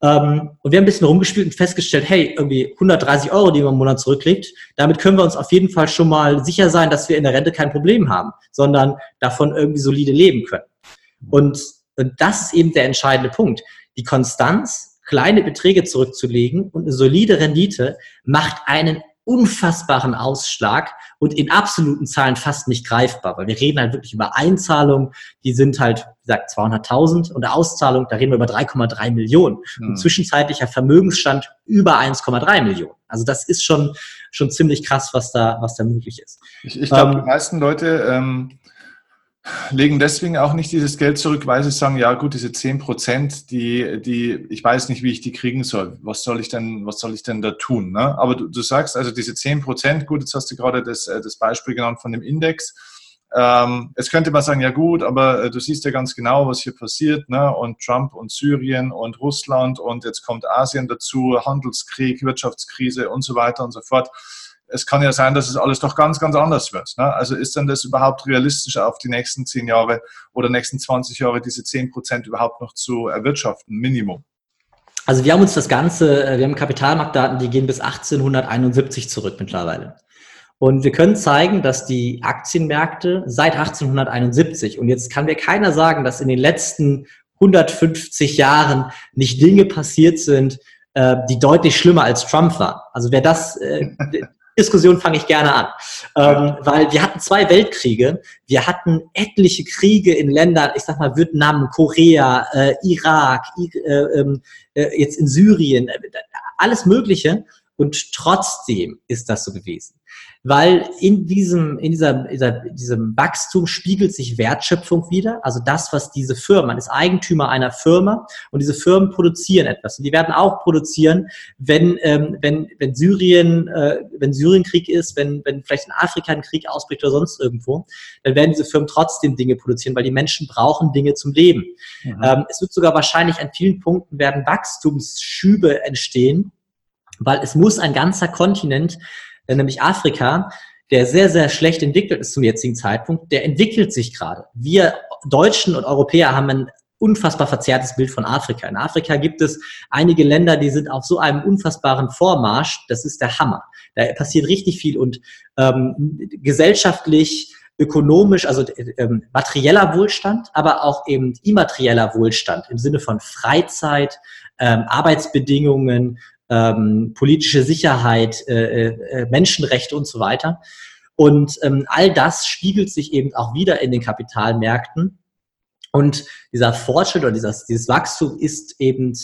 Ähm, und wir haben ein bisschen rumgespielt und festgestellt, hey, irgendwie 130 Euro, die man im Monat zurücklegt, damit können wir uns auf jeden Fall schon mal sicher sein, dass wir in der Rente kein Problem haben, sondern davon irgendwie solide leben können. Und, und das ist eben der entscheidende Punkt. Die Konstanz, kleine Beträge zurückzulegen und eine solide Rendite macht einen unfassbaren Ausschlag und in absoluten Zahlen fast nicht greifbar, weil wir reden halt wirklich über Einzahlungen, die sind halt, wie gesagt, 200.000 und Auszahlung, da reden wir über 3,3 Millionen. Mhm. Und zwischenzeitlicher Vermögensstand über 1,3 Millionen. Also das ist schon, schon ziemlich krass, was da, was da möglich ist. Ich, ich glaube, ähm, die meisten Leute ähm, legen deswegen auch nicht dieses Geld zurück, weil sie sagen, ja gut, diese 10 Prozent, die, die, ich weiß nicht, wie ich die kriegen soll. Was soll ich denn, was soll ich denn da tun? Ne? Aber du, du sagst also diese 10 Prozent, gut, jetzt hast du gerade das, äh, das Beispiel genannt von dem Index. Ähm, jetzt könnte man sagen, ja gut, aber äh, du siehst ja ganz genau, was hier passiert, ne? Und Trump und Syrien und Russland und jetzt kommt Asien dazu, Handelskrieg, Wirtschaftskrise und so weiter und so fort es kann ja sein, dass es alles doch ganz, ganz anders wird. Ne? Also ist denn das überhaupt realistisch auf die nächsten zehn Jahre oder nächsten 20 Jahre diese zehn Prozent überhaupt noch zu erwirtschaften, Minimum? Also wir haben uns das Ganze, äh, wir haben Kapitalmarktdaten, die gehen bis 1871 zurück mittlerweile. Und wir können zeigen, dass die Aktienmärkte seit 1871, und jetzt kann mir keiner sagen, dass in den letzten 150 Jahren nicht Dinge passiert sind, äh, die deutlich schlimmer als Trump waren. Also wer das, äh, Diskussion fange ich gerne an, ähm, weil wir hatten zwei Weltkriege, wir hatten etliche Kriege in Ländern, ich sag mal Vietnam, Korea, äh, Irak, äh, ähm, äh, jetzt in Syrien, äh, alles Mögliche. Und trotzdem ist das so gewesen weil in diesem, in dieser, dieser, diesem Wachstum spiegelt sich Wertschöpfung wieder. Also das, was diese Firmen, man ist Eigentümer einer Firma und diese Firmen produzieren etwas. Und die werden auch produzieren, wenn, ähm, wenn, wenn Syrien, äh, wenn Syrienkrieg ist, wenn, wenn vielleicht in Afrika ein Krieg ausbricht oder sonst irgendwo, dann werden diese Firmen trotzdem Dinge produzieren, weil die Menschen brauchen Dinge zum Leben. Mhm. Ähm, es wird sogar wahrscheinlich an vielen Punkten werden Wachstumsschübe entstehen, weil es muss ein ganzer Kontinent nämlich Afrika, der sehr, sehr schlecht entwickelt ist zum jetzigen Zeitpunkt, der entwickelt sich gerade. Wir Deutschen und Europäer haben ein unfassbar verzerrtes Bild von Afrika. In Afrika gibt es einige Länder, die sind auf so einem unfassbaren Vormarsch. Das ist der Hammer. Da passiert richtig viel und ähm, gesellschaftlich, ökonomisch, also ähm, materieller Wohlstand, aber auch eben immaterieller Wohlstand im Sinne von Freizeit, ähm, Arbeitsbedingungen, ähm, politische Sicherheit, äh, äh, Menschenrechte und so weiter. Und ähm, all das spiegelt sich eben auch wieder in den Kapitalmärkten. Und dieser Fortschritt oder dieses, dieses Wachstum ist eben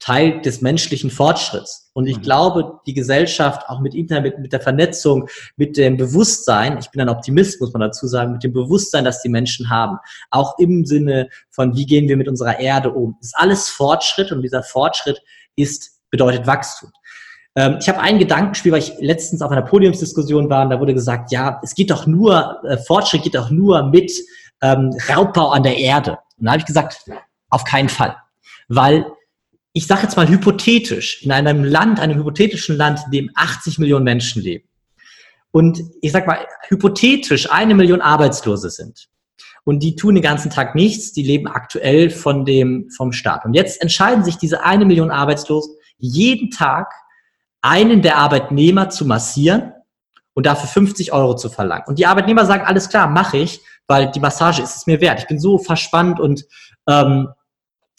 Teil des menschlichen Fortschritts. Und ich mhm. glaube, die Gesellschaft auch mit Internet, mit der Vernetzung, mit dem Bewusstsein, ich bin ein Optimist, muss man dazu sagen, mit dem Bewusstsein, das die Menschen haben, auch im Sinne von, wie gehen wir mit unserer Erde um, ist alles Fortschritt und dieser Fortschritt ist bedeutet Wachstum. Ähm, ich habe ein Gedankenspiel, weil ich letztens auf einer Podiumsdiskussion war und da wurde gesagt, ja, es geht doch nur, äh, Fortschritt geht doch nur mit ähm, Raubbau an der Erde. Und da habe ich gesagt, auf keinen Fall. Weil ich sage jetzt mal hypothetisch, in einem Land, einem hypothetischen Land, in dem 80 Millionen Menschen leben und ich sage mal hypothetisch eine Million Arbeitslose sind und die tun den ganzen Tag nichts, die leben aktuell von dem, vom Staat. Und jetzt entscheiden sich diese eine Million Arbeitslosen jeden Tag einen der Arbeitnehmer zu massieren und dafür 50 Euro zu verlangen. Und die Arbeitnehmer sagen, alles klar, mache ich, weil die Massage ist es mir wert. Ich bin so verspannt und ähm,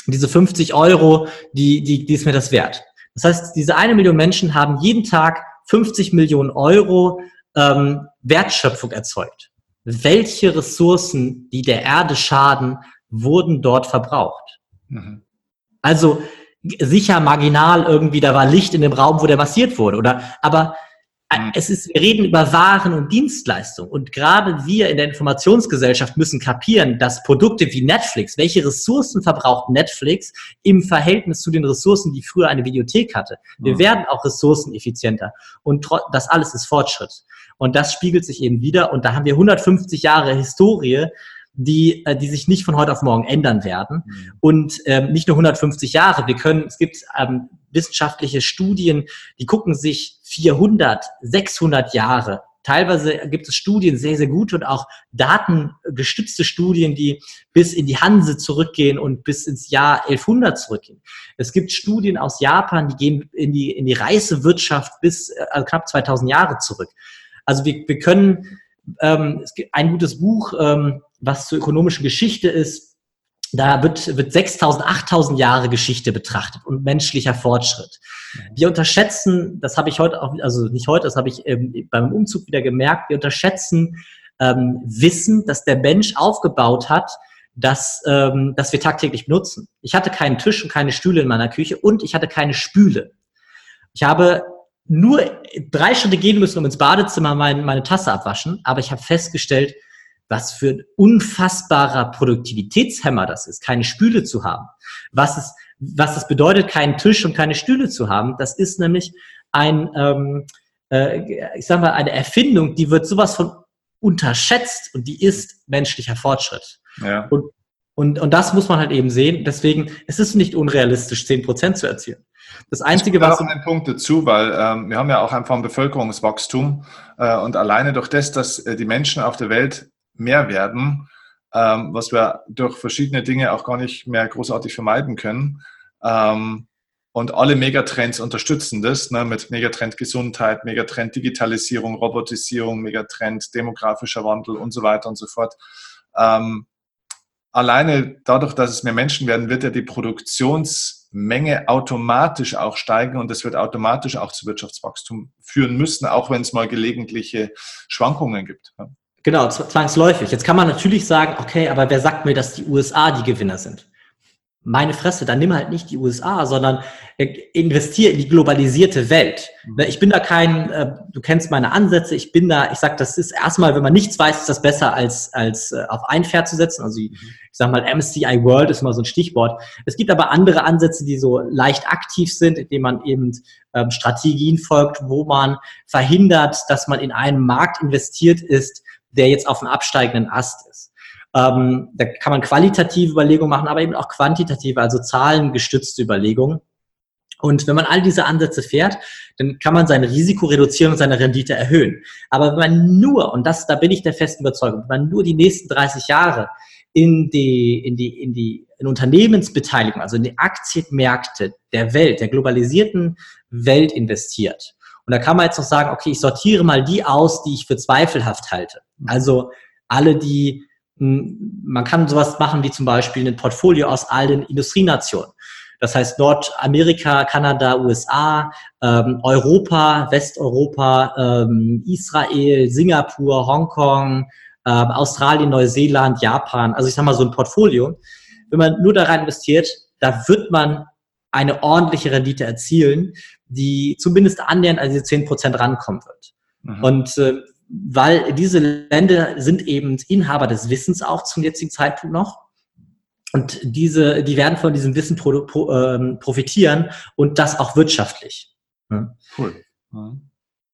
diese 50 Euro, die, die, die ist mir das wert. Das heißt, diese eine Million Menschen haben jeden Tag 50 Millionen Euro ähm, Wertschöpfung erzeugt. Welche Ressourcen, die der Erde schaden, wurden dort verbraucht? Mhm. Also sicher marginal irgendwie, da war Licht in dem Raum, wo der massiert wurde, oder? Aber äh, mhm. es ist, wir reden über Waren und Dienstleistungen. Und gerade wir in der Informationsgesellschaft müssen kapieren, dass Produkte wie Netflix, welche Ressourcen verbraucht Netflix im Verhältnis zu den Ressourcen, die früher eine Videothek hatte. Wir mhm. werden auch ressourceneffizienter. Und das alles ist Fortschritt. Und das spiegelt sich eben wieder. Und da haben wir 150 Jahre Historie, die, äh, die sich nicht von heute auf morgen ändern werden. Mhm. Und ähm, nicht nur 150 Jahre. Wir können, es gibt ähm, wissenschaftliche Studien, die gucken sich 400, 600 Jahre. Teilweise gibt es Studien, sehr, sehr gute und auch datengestützte Studien, die bis in die Hanse zurückgehen und bis ins Jahr 1100 zurückgehen. Es gibt Studien aus Japan, die gehen in die, in die Reisewirtschaft bis äh, knapp 2000 Jahre zurück. Also wir, wir können, ähm, es gibt ein gutes Buch, ähm, was zur ökonomischen Geschichte ist, da wird, wird 6000, 8000 Jahre Geschichte betrachtet und menschlicher Fortschritt. Mhm. Wir unterschätzen, das habe ich heute auch, also nicht heute, das habe ich ähm, beim Umzug wieder gemerkt, wir unterschätzen ähm, Wissen, das der Mensch aufgebaut hat, das, ähm, das wir tagtäglich benutzen. Ich hatte keinen Tisch und keine Stühle in meiner Küche und ich hatte keine Spüle. Ich habe nur drei Schritte gehen müssen, um ins Badezimmer meine, meine Tasse abwaschen, aber ich habe festgestellt, was für ein unfassbarer Produktivitätshemmer das ist, keine Spüle zu haben. Was es, was es bedeutet, keinen Tisch und keine Stühle zu haben, das ist nämlich ein, ähm, äh, ich sag mal, eine Erfindung, die wird sowas von unterschätzt und die ist menschlicher Fortschritt. Ja. Und, und, und das muss man halt eben sehen. Deswegen es ist es nicht unrealistisch, zehn Prozent zu erzielen. Das Einzige, was. Ich einen Punkt dazu, weil ähm, wir haben ja auch einfach ein Bevölkerungswachstum äh, und alleine durch das, dass äh, die Menschen auf der Welt mehr werden, ähm, was wir durch verschiedene Dinge auch gar nicht mehr großartig vermeiden können, ähm, und alle Megatrends unterstützen das, ne, mit Megatrend Gesundheit, Megatrend Digitalisierung, Robotisierung, Megatrend demografischer Wandel und so weiter und so fort. Ähm, alleine dadurch, dass es mehr Menschen werden, wird ja die Produktionsmenge automatisch auch steigen und das wird automatisch auch zu Wirtschaftswachstum führen müssen, auch wenn es mal gelegentliche Schwankungen gibt. Genau, zwangsläufig. Jetzt kann man natürlich sagen, okay, aber wer sagt mir, dass die USA die Gewinner sind? meine Fresse, dann nimm halt nicht die USA, sondern äh, investiere in die globalisierte Welt. Mhm. Ne, ich bin da kein, äh, du kennst meine Ansätze, ich bin da, ich sag, das ist erstmal, wenn man nichts weiß, ist das besser als, als äh, auf ein Pferd zu setzen. Also ich, mhm. ich sag mal, MSCI World ist mal so ein Stichwort. Es gibt aber andere Ansätze, die so leicht aktiv sind, indem man eben ähm, Strategien folgt, wo man verhindert, dass man in einen Markt investiert ist, der jetzt auf einem absteigenden Ast ist. Ähm, da kann man qualitative Überlegungen machen, aber eben auch quantitative, also zahlengestützte Überlegungen. Und wenn man all diese Ansätze fährt, dann kann man sein Risiko reduzieren und seine Rendite erhöhen. Aber wenn man nur, und das, da bin ich der festen Überzeugung, wenn man nur die nächsten 30 Jahre in die, in die, in die in Unternehmensbeteiligung, also in die Aktienmärkte der Welt, der globalisierten Welt investiert. Und da kann man jetzt noch sagen, okay, ich sortiere mal die aus, die ich für zweifelhaft halte. Also alle, die man kann sowas machen wie zum Beispiel ein Portfolio aus all den Industrienationen. Das heißt Nordamerika, Kanada, USA, ähm, Europa, Westeuropa, ähm, Israel, Singapur, Hongkong, äh, Australien, Neuseeland, Japan. Also ich sage mal so ein Portfolio. Wenn man nur da rein investiert, da wird man eine ordentliche Rendite erzielen, die zumindest annähernd an diese 10% rankommen wird. Mhm. Und äh, weil diese Länder sind eben Inhaber des Wissens auch zum jetzigen Zeitpunkt noch. Und diese, die werden von diesem Wissen pro, pro, ähm, profitieren und das auch wirtschaftlich. Ja. Cool. Ja.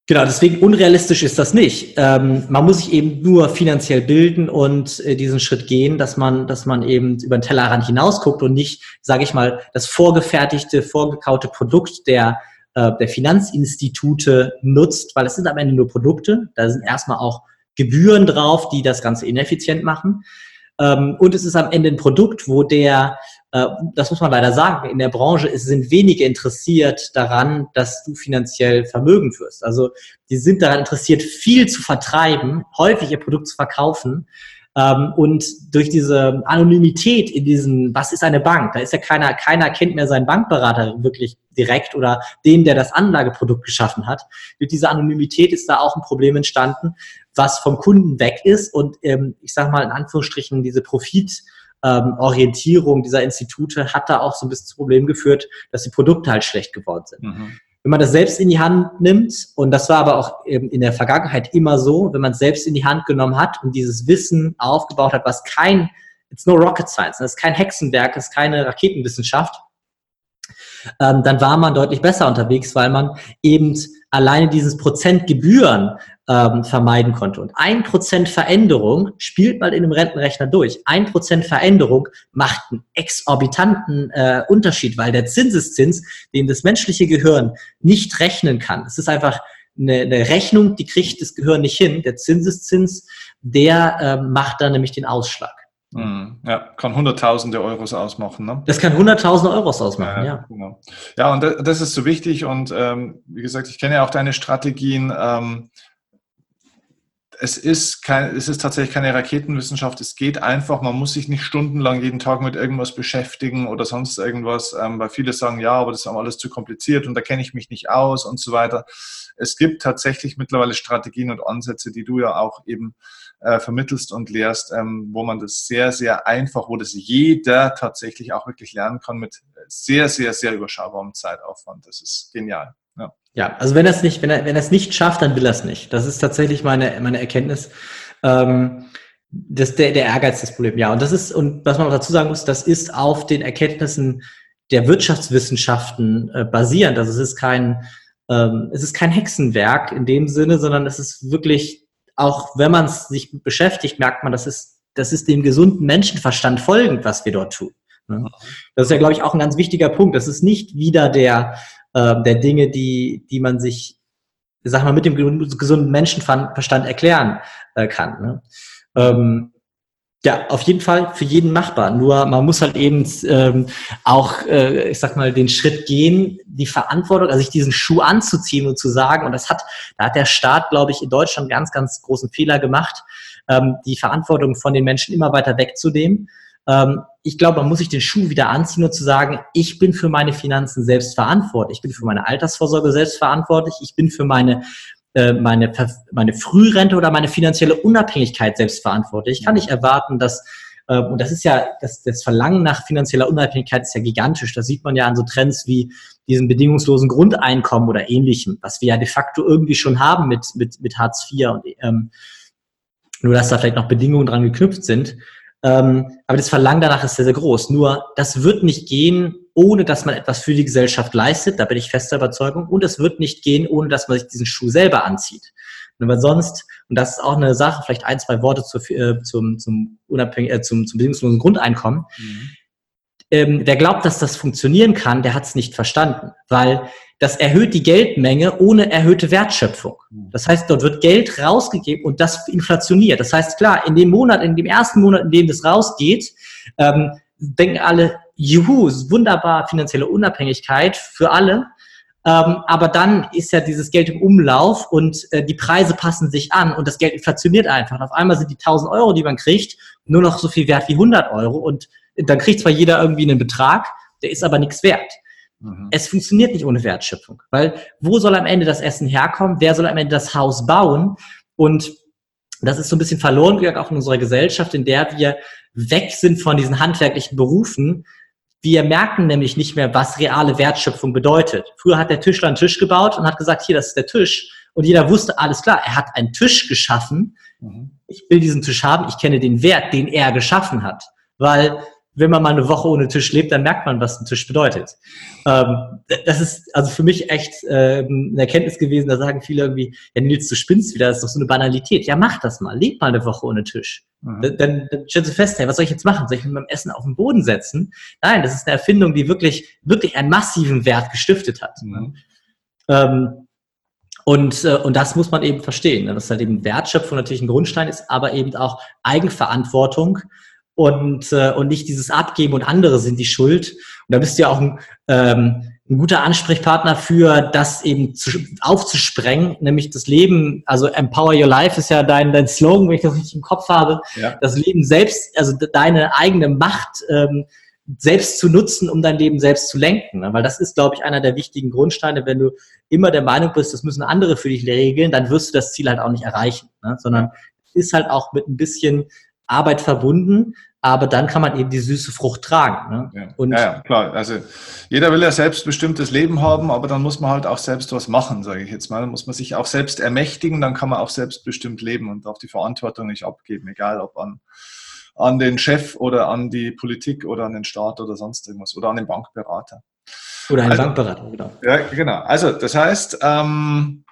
Genau, deswegen unrealistisch ist das nicht. Ähm, man muss sich eben nur finanziell bilden und äh, diesen Schritt gehen, dass man, dass man eben über den Tellerrand hinausguckt und nicht, sage ich mal, das vorgefertigte, vorgekaute Produkt der äh, der Finanzinstitute nutzt, weil es sind am Ende nur Produkte. Da sind erstmal auch Gebühren drauf, die das Ganze ineffizient machen. Ähm, und es ist am Ende ein Produkt, wo der, äh, das muss man leider sagen, in der Branche sind wenige interessiert daran, dass du finanziell vermögend wirst. Also die sind daran interessiert, viel zu vertreiben, häufig ihr Produkt zu verkaufen, und durch diese Anonymität in diesen, was ist eine Bank? Da ist ja keiner, keiner kennt mehr seinen Bankberater wirklich direkt oder den, der das Anlageprodukt geschaffen hat. Durch diese Anonymität ist da auch ein Problem entstanden, was vom Kunden weg ist und ähm, ich sage mal in Anführungsstrichen diese Profit ähm, Orientierung dieser Institute hat da auch so ein bisschen zu Problem geführt, dass die Produkte halt schlecht geworden sind. Mhm. Wenn man das selbst in die Hand nimmt, und das war aber auch in der Vergangenheit immer so, wenn man es selbst in die Hand genommen hat und dieses Wissen aufgebaut hat, was kein, it's no rocket science, das ist kein Hexenwerk, das ist keine Raketenwissenschaft, ähm, dann war man deutlich besser unterwegs, weil man eben alleine dieses Prozent Gebühren ähm, vermeiden konnte. Und ein Prozent Veränderung spielt mal in einem Rentenrechner durch. Ein Prozent Veränderung macht einen exorbitanten äh, Unterschied, weil der Zinseszins, den das menschliche Gehirn nicht rechnen kann, es ist einfach eine, eine Rechnung, die kriegt das Gehirn nicht hin. Der Zinseszins, der äh, macht dann nämlich den Ausschlag. Mhm. Ja, kann Hunderttausende Euros ausmachen. Ne? Das kann Hunderttausende Euros ausmachen, ja. Ja, genau. ja und das ist so wichtig und ähm, wie gesagt, ich kenne ja auch deine Strategien. Ähm, es ist, kein, es ist tatsächlich keine Raketenwissenschaft. Es geht einfach, man muss sich nicht stundenlang jeden Tag mit irgendwas beschäftigen oder sonst irgendwas, ähm, weil viele sagen, ja, aber das ist alles zu kompliziert und da kenne ich mich nicht aus und so weiter. Es gibt tatsächlich mittlerweile Strategien und Ansätze, die du ja auch eben äh, vermittelst und lehrst, ähm, wo man das sehr, sehr einfach, wo das jeder tatsächlich auch wirklich lernen kann mit sehr, sehr, sehr überschaubarem Zeitaufwand. Das ist genial. Ja. also wenn er es nicht, wenn er, wenn er es nicht schafft, dann will er es nicht. Das ist tatsächlich meine, meine Erkenntnis. Ähm, das, der, der Ehrgeiz das Problem, ja. Und das ist, und was man auch dazu sagen muss, das ist auf den Erkenntnissen der Wirtschaftswissenschaften äh, basierend. Also es ist kein, ähm, es ist kein Hexenwerk in dem Sinne, sondern es ist wirklich, auch wenn man es sich beschäftigt, merkt man, das ist, das ist dem gesunden Menschenverstand folgend, was wir dort tun. Ne? Das ist ja, glaube ich, auch ein ganz wichtiger Punkt. Das ist nicht wieder der, äh, der Dinge, die, die man sich, sag mal, mit dem gesunden Menschenverstand erklären äh, kann. Ne? Ähm, Ja, auf jeden Fall für jeden machbar. Nur man muss halt eben ähm, auch, äh, ich sag mal, den Schritt gehen, die Verantwortung, also sich diesen Schuh anzuziehen und zu sagen, und das hat, da hat der Staat, glaube ich, in Deutschland ganz, ganz großen Fehler gemacht, ähm, die Verantwortung von den Menschen immer weiter wegzunehmen. Ähm, ich glaube, man muss sich den Schuh wieder anziehen und zu sagen, ich bin für meine Finanzen selbst verantwortlich, ich bin für meine Altersvorsorge selbst verantwortlich, ich bin für meine äh, meine, meine Frührente oder meine finanzielle Unabhängigkeit selbst verantwortlich. Ich kann nicht erwarten, dass äh, und das ist ja, das, das Verlangen nach finanzieller Unabhängigkeit ist ja gigantisch. Das sieht man ja an so Trends wie diesen bedingungslosen Grundeinkommen oder ähnlichem, was wir ja de facto irgendwie schon haben mit, mit, mit Hartz IV und ähm, nur dass da vielleicht noch Bedingungen dran geknüpft sind. Ähm, aber das Verlangen danach ist sehr, sehr groß. Nur das wird nicht gehen, ohne dass man etwas für die Gesellschaft leistet. Da bin ich fester Überzeugung. Und es wird nicht gehen, ohne dass man sich diesen Schuh selber anzieht. Und weil sonst, und das ist auch eine Sache, vielleicht ein, zwei Worte zu, äh, zum, zum, unabhängig, äh, zum, zum bedingungslosen Grundeinkommen. Mhm. Ähm, der glaubt, dass das funktionieren kann, der hat es nicht verstanden. Weil das erhöht die Geldmenge ohne erhöhte Wertschöpfung. Das heißt, dort wird Geld rausgegeben und das inflationiert. Das heißt, klar, in dem Monat, in dem ersten Monat, in dem das rausgeht, ähm, denken alle, juhu, wunderbar, finanzielle Unabhängigkeit für alle. Ähm, aber dann ist ja dieses Geld im Umlauf und äh, die Preise passen sich an und das Geld inflationiert einfach. Und auf einmal sind die 1000 Euro, die man kriegt, nur noch so viel wert wie 100 Euro und dann kriegt zwar jeder irgendwie einen Betrag, der ist aber nichts wert. Mhm. Es funktioniert nicht ohne Wertschöpfung, weil wo soll am Ende das Essen herkommen? Wer soll am Ende das Haus bauen? Und das ist so ein bisschen verloren gegangen auch in unserer Gesellschaft, in der wir weg sind von diesen handwerklichen Berufen. Wir merken nämlich nicht mehr, was reale Wertschöpfung bedeutet. Früher hat der Tischler einen Tisch gebaut und hat gesagt, hier, das ist der Tisch. Und jeder wusste, alles klar, er hat einen Tisch geschaffen. Mhm. Ich will diesen Tisch haben. Ich kenne den Wert, den er geschaffen hat. Weil wenn man mal eine Woche ohne Tisch lebt, dann merkt man, was ein Tisch bedeutet. Ähm, das ist also für mich echt äh, eine Erkenntnis gewesen. Da sagen viele irgendwie, ja Nils, du spinnst wieder, das ist doch so eine Banalität. Ja, mach das mal, leb mal eine Woche ohne Tisch. Mhm. Dann, dann, dann stellst du fest, hey, was soll ich jetzt machen? Soll ich mit meinem Essen auf den Boden setzen? Nein, das ist eine Erfindung, die wirklich, wirklich einen massiven Wert gestiftet hat. Mhm. Ähm, und, äh, und das muss man eben verstehen, ne? dass halt eben Wertschöpfung natürlich ein Grundstein ist, aber eben auch Eigenverantwortung und, äh, und nicht dieses Abgeben und andere sind die Schuld. Und da bist du ja auch ein, ähm, ein guter Ansprechpartner für das eben zu, aufzusprengen, nämlich das Leben, also Empower Your Life ist ja dein, dein Slogan, wenn ich das richtig im Kopf habe, ja. das Leben selbst, also deine eigene Macht ähm, selbst zu nutzen, um dein Leben selbst zu lenken. Ne? Weil das ist, glaube ich, einer der wichtigen Grundsteine. Wenn du immer der Meinung bist, das müssen andere für dich regeln, dann wirst du das Ziel halt auch nicht erreichen. Ne? Sondern ist halt auch mit ein bisschen Arbeit verbunden, aber dann kann man eben die süße Frucht tragen. Ne? Ja. Ja, klar. Also jeder will ja selbstbestimmtes Leben haben, aber dann muss man halt auch selbst was machen, sage ich jetzt mal. Dann muss man sich auch selbst ermächtigen, dann kann man auch selbstbestimmt leben und auch die Verantwortung nicht abgeben, egal ob an, an den Chef oder an die Politik oder an den Staat oder sonst irgendwas oder an den Bankberater. Oder einen also, Bankberater, genau. Ja, genau. Also das heißt, ähm,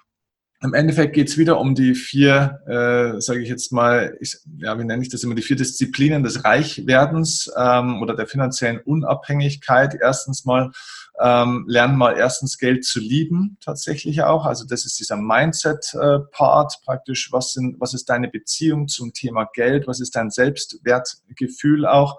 im Endeffekt geht es wieder um die vier, äh, sage ich jetzt mal, ich, ja, wie nenne ich das immer, die vier Disziplinen des Reichwerdens ähm, oder der finanziellen Unabhängigkeit. Erstens mal ähm, lernen mal erstens Geld zu lieben, tatsächlich auch. Also das ist dieser Mindset-Part äh, praktisch. Was, sind, was ist deine Beziehung zum Thema Geld? Was ist dein Selbstwertgefühl auch?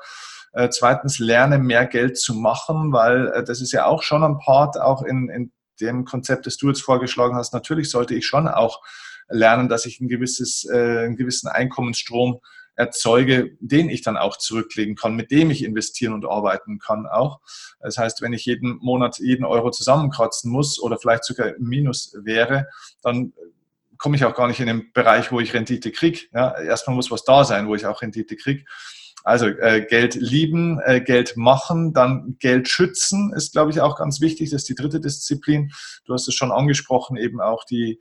Äh, zweitens, lerne mehr Geld zu machen, weil äh, das ist ja auch schon ein Part auch in, in dem Konzept, das du jetzt vorgeschlagen hast, natürlich sollte ich schon auch lernen, dass ich ein gewisses, äh, einen gewissen Einkommensstrom erzeuge, den ich dann auch zurücklegen kann, mit dem ich investieren und arbeiten kann auch. Das heißt, wenn ich jeden Monat jeden Euro zusammenkratzen muss oder vielleicht sogar im Minus wäre, dann komme ich auch gar nicht in den Bereich, wo ich Rendite kriege. Ja, erstmal muss was da sein, wo ich auch Rendite kriege. Also äh, Geld lieben, äh, Geld machen, dann Geld schützen ist, glaube ich, auch ganz wichtig. Das ist die dritte Disziplin. Du hast es schon angesprochen, eben auch die,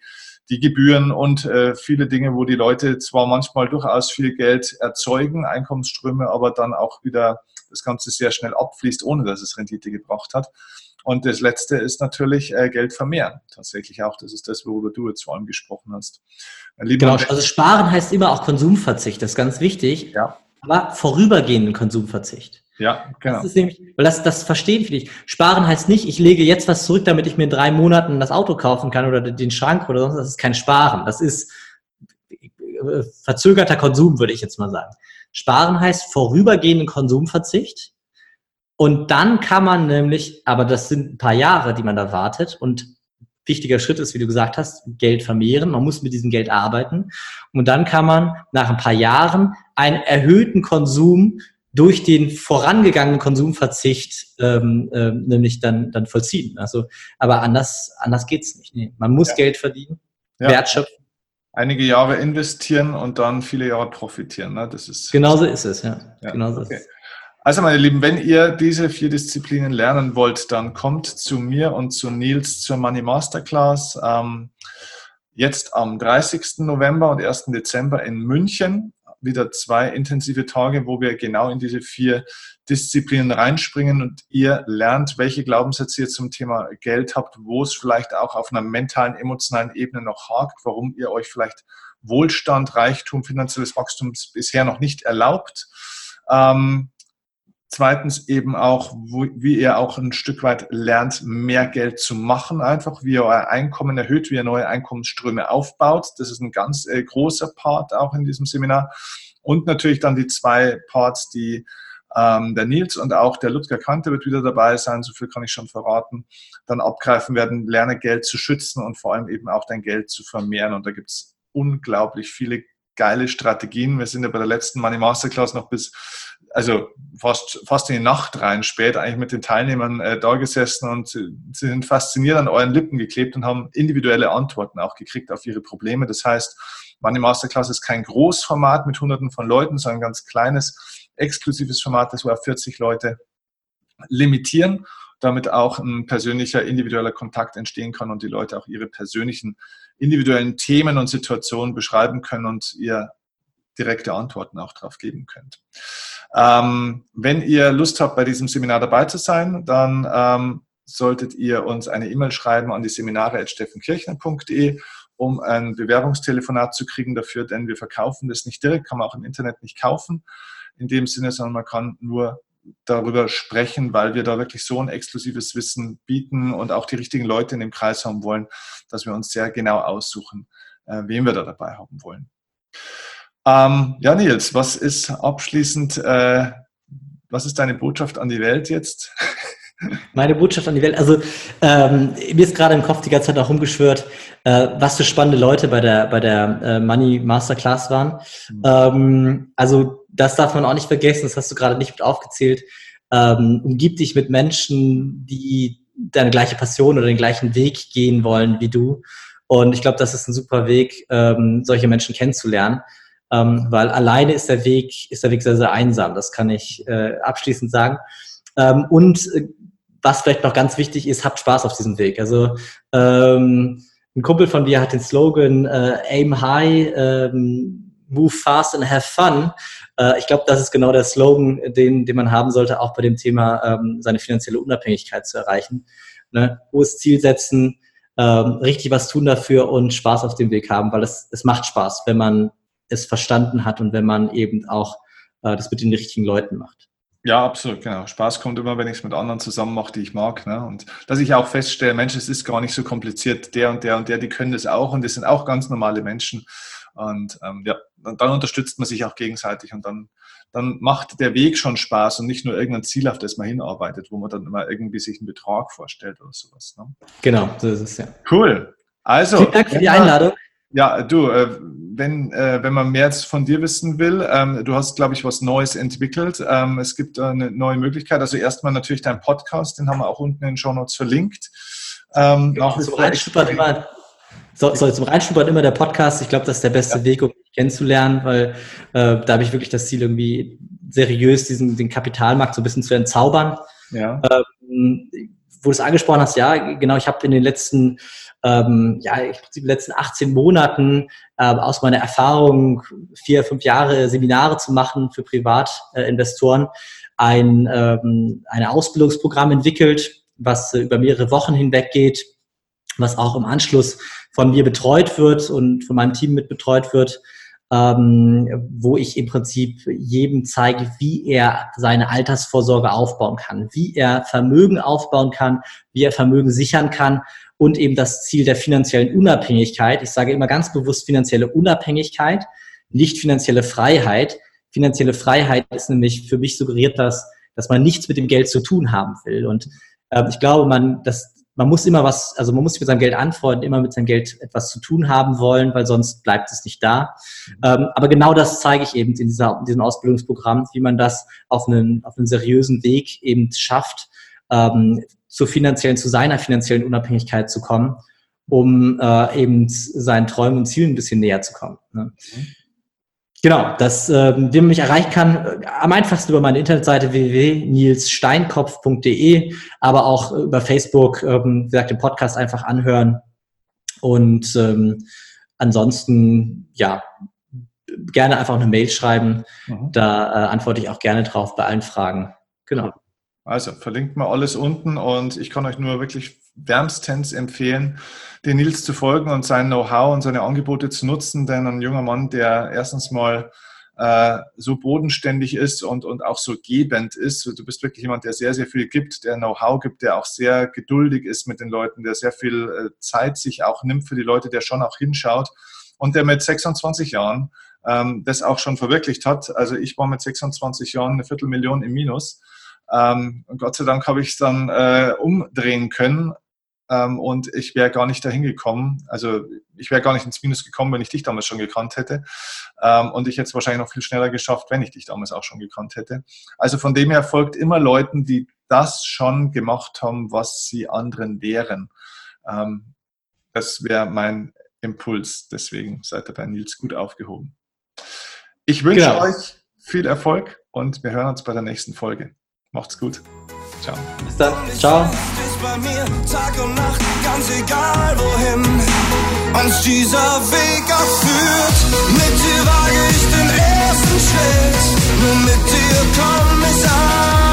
die Gebühren und äh, viele Dinge, wo die Leute zwar manchmal durchaus viel Geld erzeugen, Einkommensströme, aber dann auch wieder das Ganze sehr schnell abfließt, ohne dass es Rendite gebracht hat. Und das Letzte ist natürlich äh, Geld vermehren. Tatsächlich auch. Das ist das, worüber du jetzt vor allem gesprochen hast. Lieber genau, also sparen heißt immer auch Konsumverzicht. Das ist ganz wichtig. Ja aber vorübergehenden Konsumverzicht. Ja, genau. Das ist nämlich, weil das, das verstehen viele nicht. Sparen heißt nicht, ich lege jetzt was zurück, damit ich mir in drei Monaten das Auto kaufen kann oder den Schrank oder sonst. Das ist kein Sparen. Das ist äh, verzögerter Konsum, würde ich jetzt mal sagen. Sparen heißt vorübergehenden Konsumverzicht. Und dann kann man nämlich, aber das sind ein paar Jahre, die man da wartet und wichtiger Schritt ist, wie du gesagt hast, Geld vermehren. Man muss mit diesem Geld arbeiten. Und dann kann man nach ein paar Jahren einen erhöhten Konsum durch den vorangegangenen Konsumverzicht ähm, äh, nämlich dann, dann vollziehen. Also, aber anders, anders geht's nicht. Nee, man muss ja. Geld verdienen, ja. wertschöpfen. Einige Jahre investieren und dann viele Jahre profitieren. Ne? Das ist Genauso ist es, ja. ja. Genauso okay. ist es. Also meine Lieben, wenn ihr diese vier Disziplinen lernen wollt, dann kommt zu mir und zu Nils zur Money Masterclass. Ähm, jetzt am 30. November und 1. Dezember in München. Wieder zwei intensive Tage, wo wir genau in diese vier Disziplinen reinspringen und ihr lernt, welche Glaubenssätze ihr zum Thema Geld habt, wo es vielleicht auch auf einer mentalen, emotionalen Ebene noch hakt, warum ihr euch vielleicht Wohlstand, Reichtum, finanzielles Wachstum bisher noch nicht erlaubt. Ähm, Zweitens eben auch, wo, wie ihr auch ein Stück weit lernt, mehr Geld zu machen, einfach wie ihr euer Einkommen erhöht, wie ihr neue Einkommensströme aufbaut. Das ist ein ganz äh, großer Part auch in diesem Seminar. Und natürlich dann die zwei Parts, die ähm, der Nils und auch der Ludger Kante wird wieder dabei sein, so viel kann ich schon verraten, dann abgreifen werden, lerne Geld zu schützen und vor allem eben auch dein Geld zu vermehren. Und da gibt es unglaublich viele geile Strategien. Wir sind ja bei der letzten Money Masterclass noch bis also fast, fast in die Nacht rein spät eigentlich mit den Teilnehmern äh, da gesessen und sie sind fasziniert an euren Lippen geklebt und haben individuelle Antworten auch gekriegt auf ihre Probleme. Das heißt, Money Masterclass ist kein Großformat mit hunderten von Leuten, sondern ein ganz kleines, exklusives Format, das wir auf 40 Leute limitieren, damit auch ein persönlicher, individueller Kontakt entstehen kann und die Leute auch ihre persönlichen, individuellen Themen und Situationen beschreiben können und ihr direkte Antworten auch darauf geben könnt. Ähm, wenn ihr Lust habt, bei diesem Seminar dabei zu sein, dann ähm, solltet ihr uns eine E-Mail schreiben an die seminare.steffenkirchner.de, um ein Bewerbungstelefonat zu kriegen dafür, denn wir verkaufen das nicht direkt, kann man auch im Internet nicht kaufen in dem Sinne, sondern man kann nur darüber sprechen, weil wir da wirklich so ein exklusives Wissen bieten und auch die richtigen Leute in dem Kreis haben wollen, dass wir uns sehr genau aussuchen, äh, wen wir da dabei haben wollen. Ähm, ja, Nils, was ist abschließend, äh, was ist deine Botschaft an die Welt jetzt? Meine Botschaft an die Welt, also ähm, mir ist gerade im Kopf die ganze Zeit auch rumgeschwört, äh, was für spannende Leute bei der, bei der äh, Money Masterclass waren. Mhm. Ähm, also das darf man auch nicht vergessen, das hast du gerade nicht mit aufgezählt. Ähm, umgib dich mit Menschen, die deine gleiche Passion oder den gleichen Weg gehen wollen wie du. Und ich glaube, das ist ein super Weg, ähm, solche Menschen kennenzulernen ähm, weil alleine ist der Weg, ist der Weg sehr, sehr einsam. Das kann ich äh, abschließend sagen. Ähm, und äh, was vielleicht noch ganz wichtig ist, habt Spaß auf diesem Weg. Also ähm, ein Kumpel von dir hat den Slogan äh, Aim High, ähm, Move Fast and Have Fun. Äh, ich glaube, das ist genau der Slogan, den, den man haben sollte, auch bei dem Thema ähm, seine finanzielle Unabhängigkeit zu erreichen. Ne? Hohes Ziel setzen, ähm, richtig was tun dafür und Spaß auf dem Weg haben, weil es, es macht Spaß, wenn man es verstanden hat und wenn man eben auch äh, das mit den richtigen Leuten macht. Ja, absolut, genau. Spaß kommt immer, wenn ich es mit anderen zusammen mache, die ich mag. Ne? Und dass ich auch feststelle, Mensch, es ist gar nicht so kompliziert, der und der und der, die können das auch und das sind auch ganz normale Menschen. Und ähm, ja, dann unterstützt man sich auch gegenseitig und dann, dann macht der Weg schon Spaß und nicht nur irgendein Ziel, auf das man hinarbeitet, wo man dann immer irgendwie sich einen Betrag vorstellt oder sowas. Ne? Genau, so ist es ja. Cool. Also. Vielen Dank für die Einladung. Ja, du, äh, wenn, äh, wenn man mehr jetzt von dir wissen will, ähm, du hast, glaube ich, was Neues entwickelt. Ähm, es gibt eine neue Möglichkeit. Also erstmal natürlich dein Podcast, den haben wir auch unten in den Show Notes verlinkt. Ähm, genau, zum Reinschnuppern immer, so, so, zum Reinschnuppern immer der Podcast. Ich glaube, das ist der beste ja. Weg, um mich kennenzulernen, weil äh, da habe ich wirklich das Ziel, irgendwie seriös diesen den Kapitalmarkt so ein bisschen zu entzaubern. Ja. Ähm, wo du es angesprochen hast, ja, genau, ich habe in den letzten ähm, ja, im Prinzip letzten 18 Monaten äh, aus meiner Erfahrung, vier, fünf Jahre Seminare zu machen für Privatinvestoren, ein ähm, ein Ausbildungsprogramm entwickelt, was äh, über mehrere Wochen hinweg geht, was auch im Anschluss von mir betreut wird und von meinem Team mit betreut wird, ähm, wo ich im Prinzip jedem zeige, wie er seine Altersvorsorge aufbauen kann, wie er Vermögen aufbauen kann, wie er Vermögen sichern kann und eben das Ziel der finanziellen Unabhängigkeit. Ich sage immer ganz bewusst finanzielle Unabhängigkeit, nicht finanzielle Freiheit, finanzielle Freiheit ist nämlich für mich suggeriert, dass, dass man nichts mit dem Geld zu tun haben will. Und äh, ich glaube, man, das, man muss immer was, also man muss sich mit seinem Geld anfreunden, immer mit seinem Geld etwas zu tun haben wollen, weil sonst bleibt es nicht da. Ähm, aber genau das zeige ich eben in, dieser, in diesem Ausbildungsprogramm, wie man das auf einen, auf einen seriösen Weg eben schafft, ähm, zur finanziellen, zu seiner finanziellen Unabhängigkeit zu kommen, um äh, eben seinen Träumen und Zielen ein bisschen näher zu kommen. Ne? Mhm. Genau, das, ähm, wie man mich erreichen kann, äh, am einfachsten über meine Internetseite www.nilssteinkopf.de, aber auch über Facebook, ähm, wie gesagt, den Podcast einfach anhören. Und ähm, ansonsten, ja, gerne einfach eine Mail schreiben. Mhm. Da äh, antworte ich auch gerne drauf bei allen Fragen. Genau. Also verlinkt mal alles unten und ich kann euch nur wirklich wärmstens empfehlen, den Nils zu folgen und sein Know-how und seine Angebote zu nutzen, denn ein junger Mann, der erstens mal äh, so bodenständig ist und, und auch so gebend ist. Du bist wirklich jemand, der sehr, sehr viel gibt, der Know-how gibt, der auch sehr geduldig ist mit den Leuten, der sehr viel äh, Zeit sich auch nimmt für die Leute, der schon auch hinschaut und der mit 26 Jahren ähm, das auch schon verwirklicht hat. Also ich war mit 26 Jahren eine Viertelmillion im Minus. Ähm, Gott sei Dank habe ich es dann äh, umdrehen können ähm, und ich wäre gar nicht dahin gekommen. Also ich wäre gar nicht ins Minus gekommen, wenn ich dich damals schon gekannt hätte. Ähm, und ich hätte es wahrscheinlich noch viel schneller geschafft, wenn ich dich damals auch schon gekannt hätte. Also von dem her folgt immer Leuten, die das schon gemacht haben, was sie anderen wären. Ähm, das wäre mein Impuls. Deswegen seid ihr bei Nils gut aufgehoben. Ich wünsche genau. euch viel Erfolg und wir hören uns bei der nächsten Folge. Macht's gut. Ciao. Bis dann. Ciao. Bei mir Tag und Nacht, ganz egal wohin uns dieser Weg auch führt. Mit dir wage ich den ersten Schritt, nur mit dir komm ich an.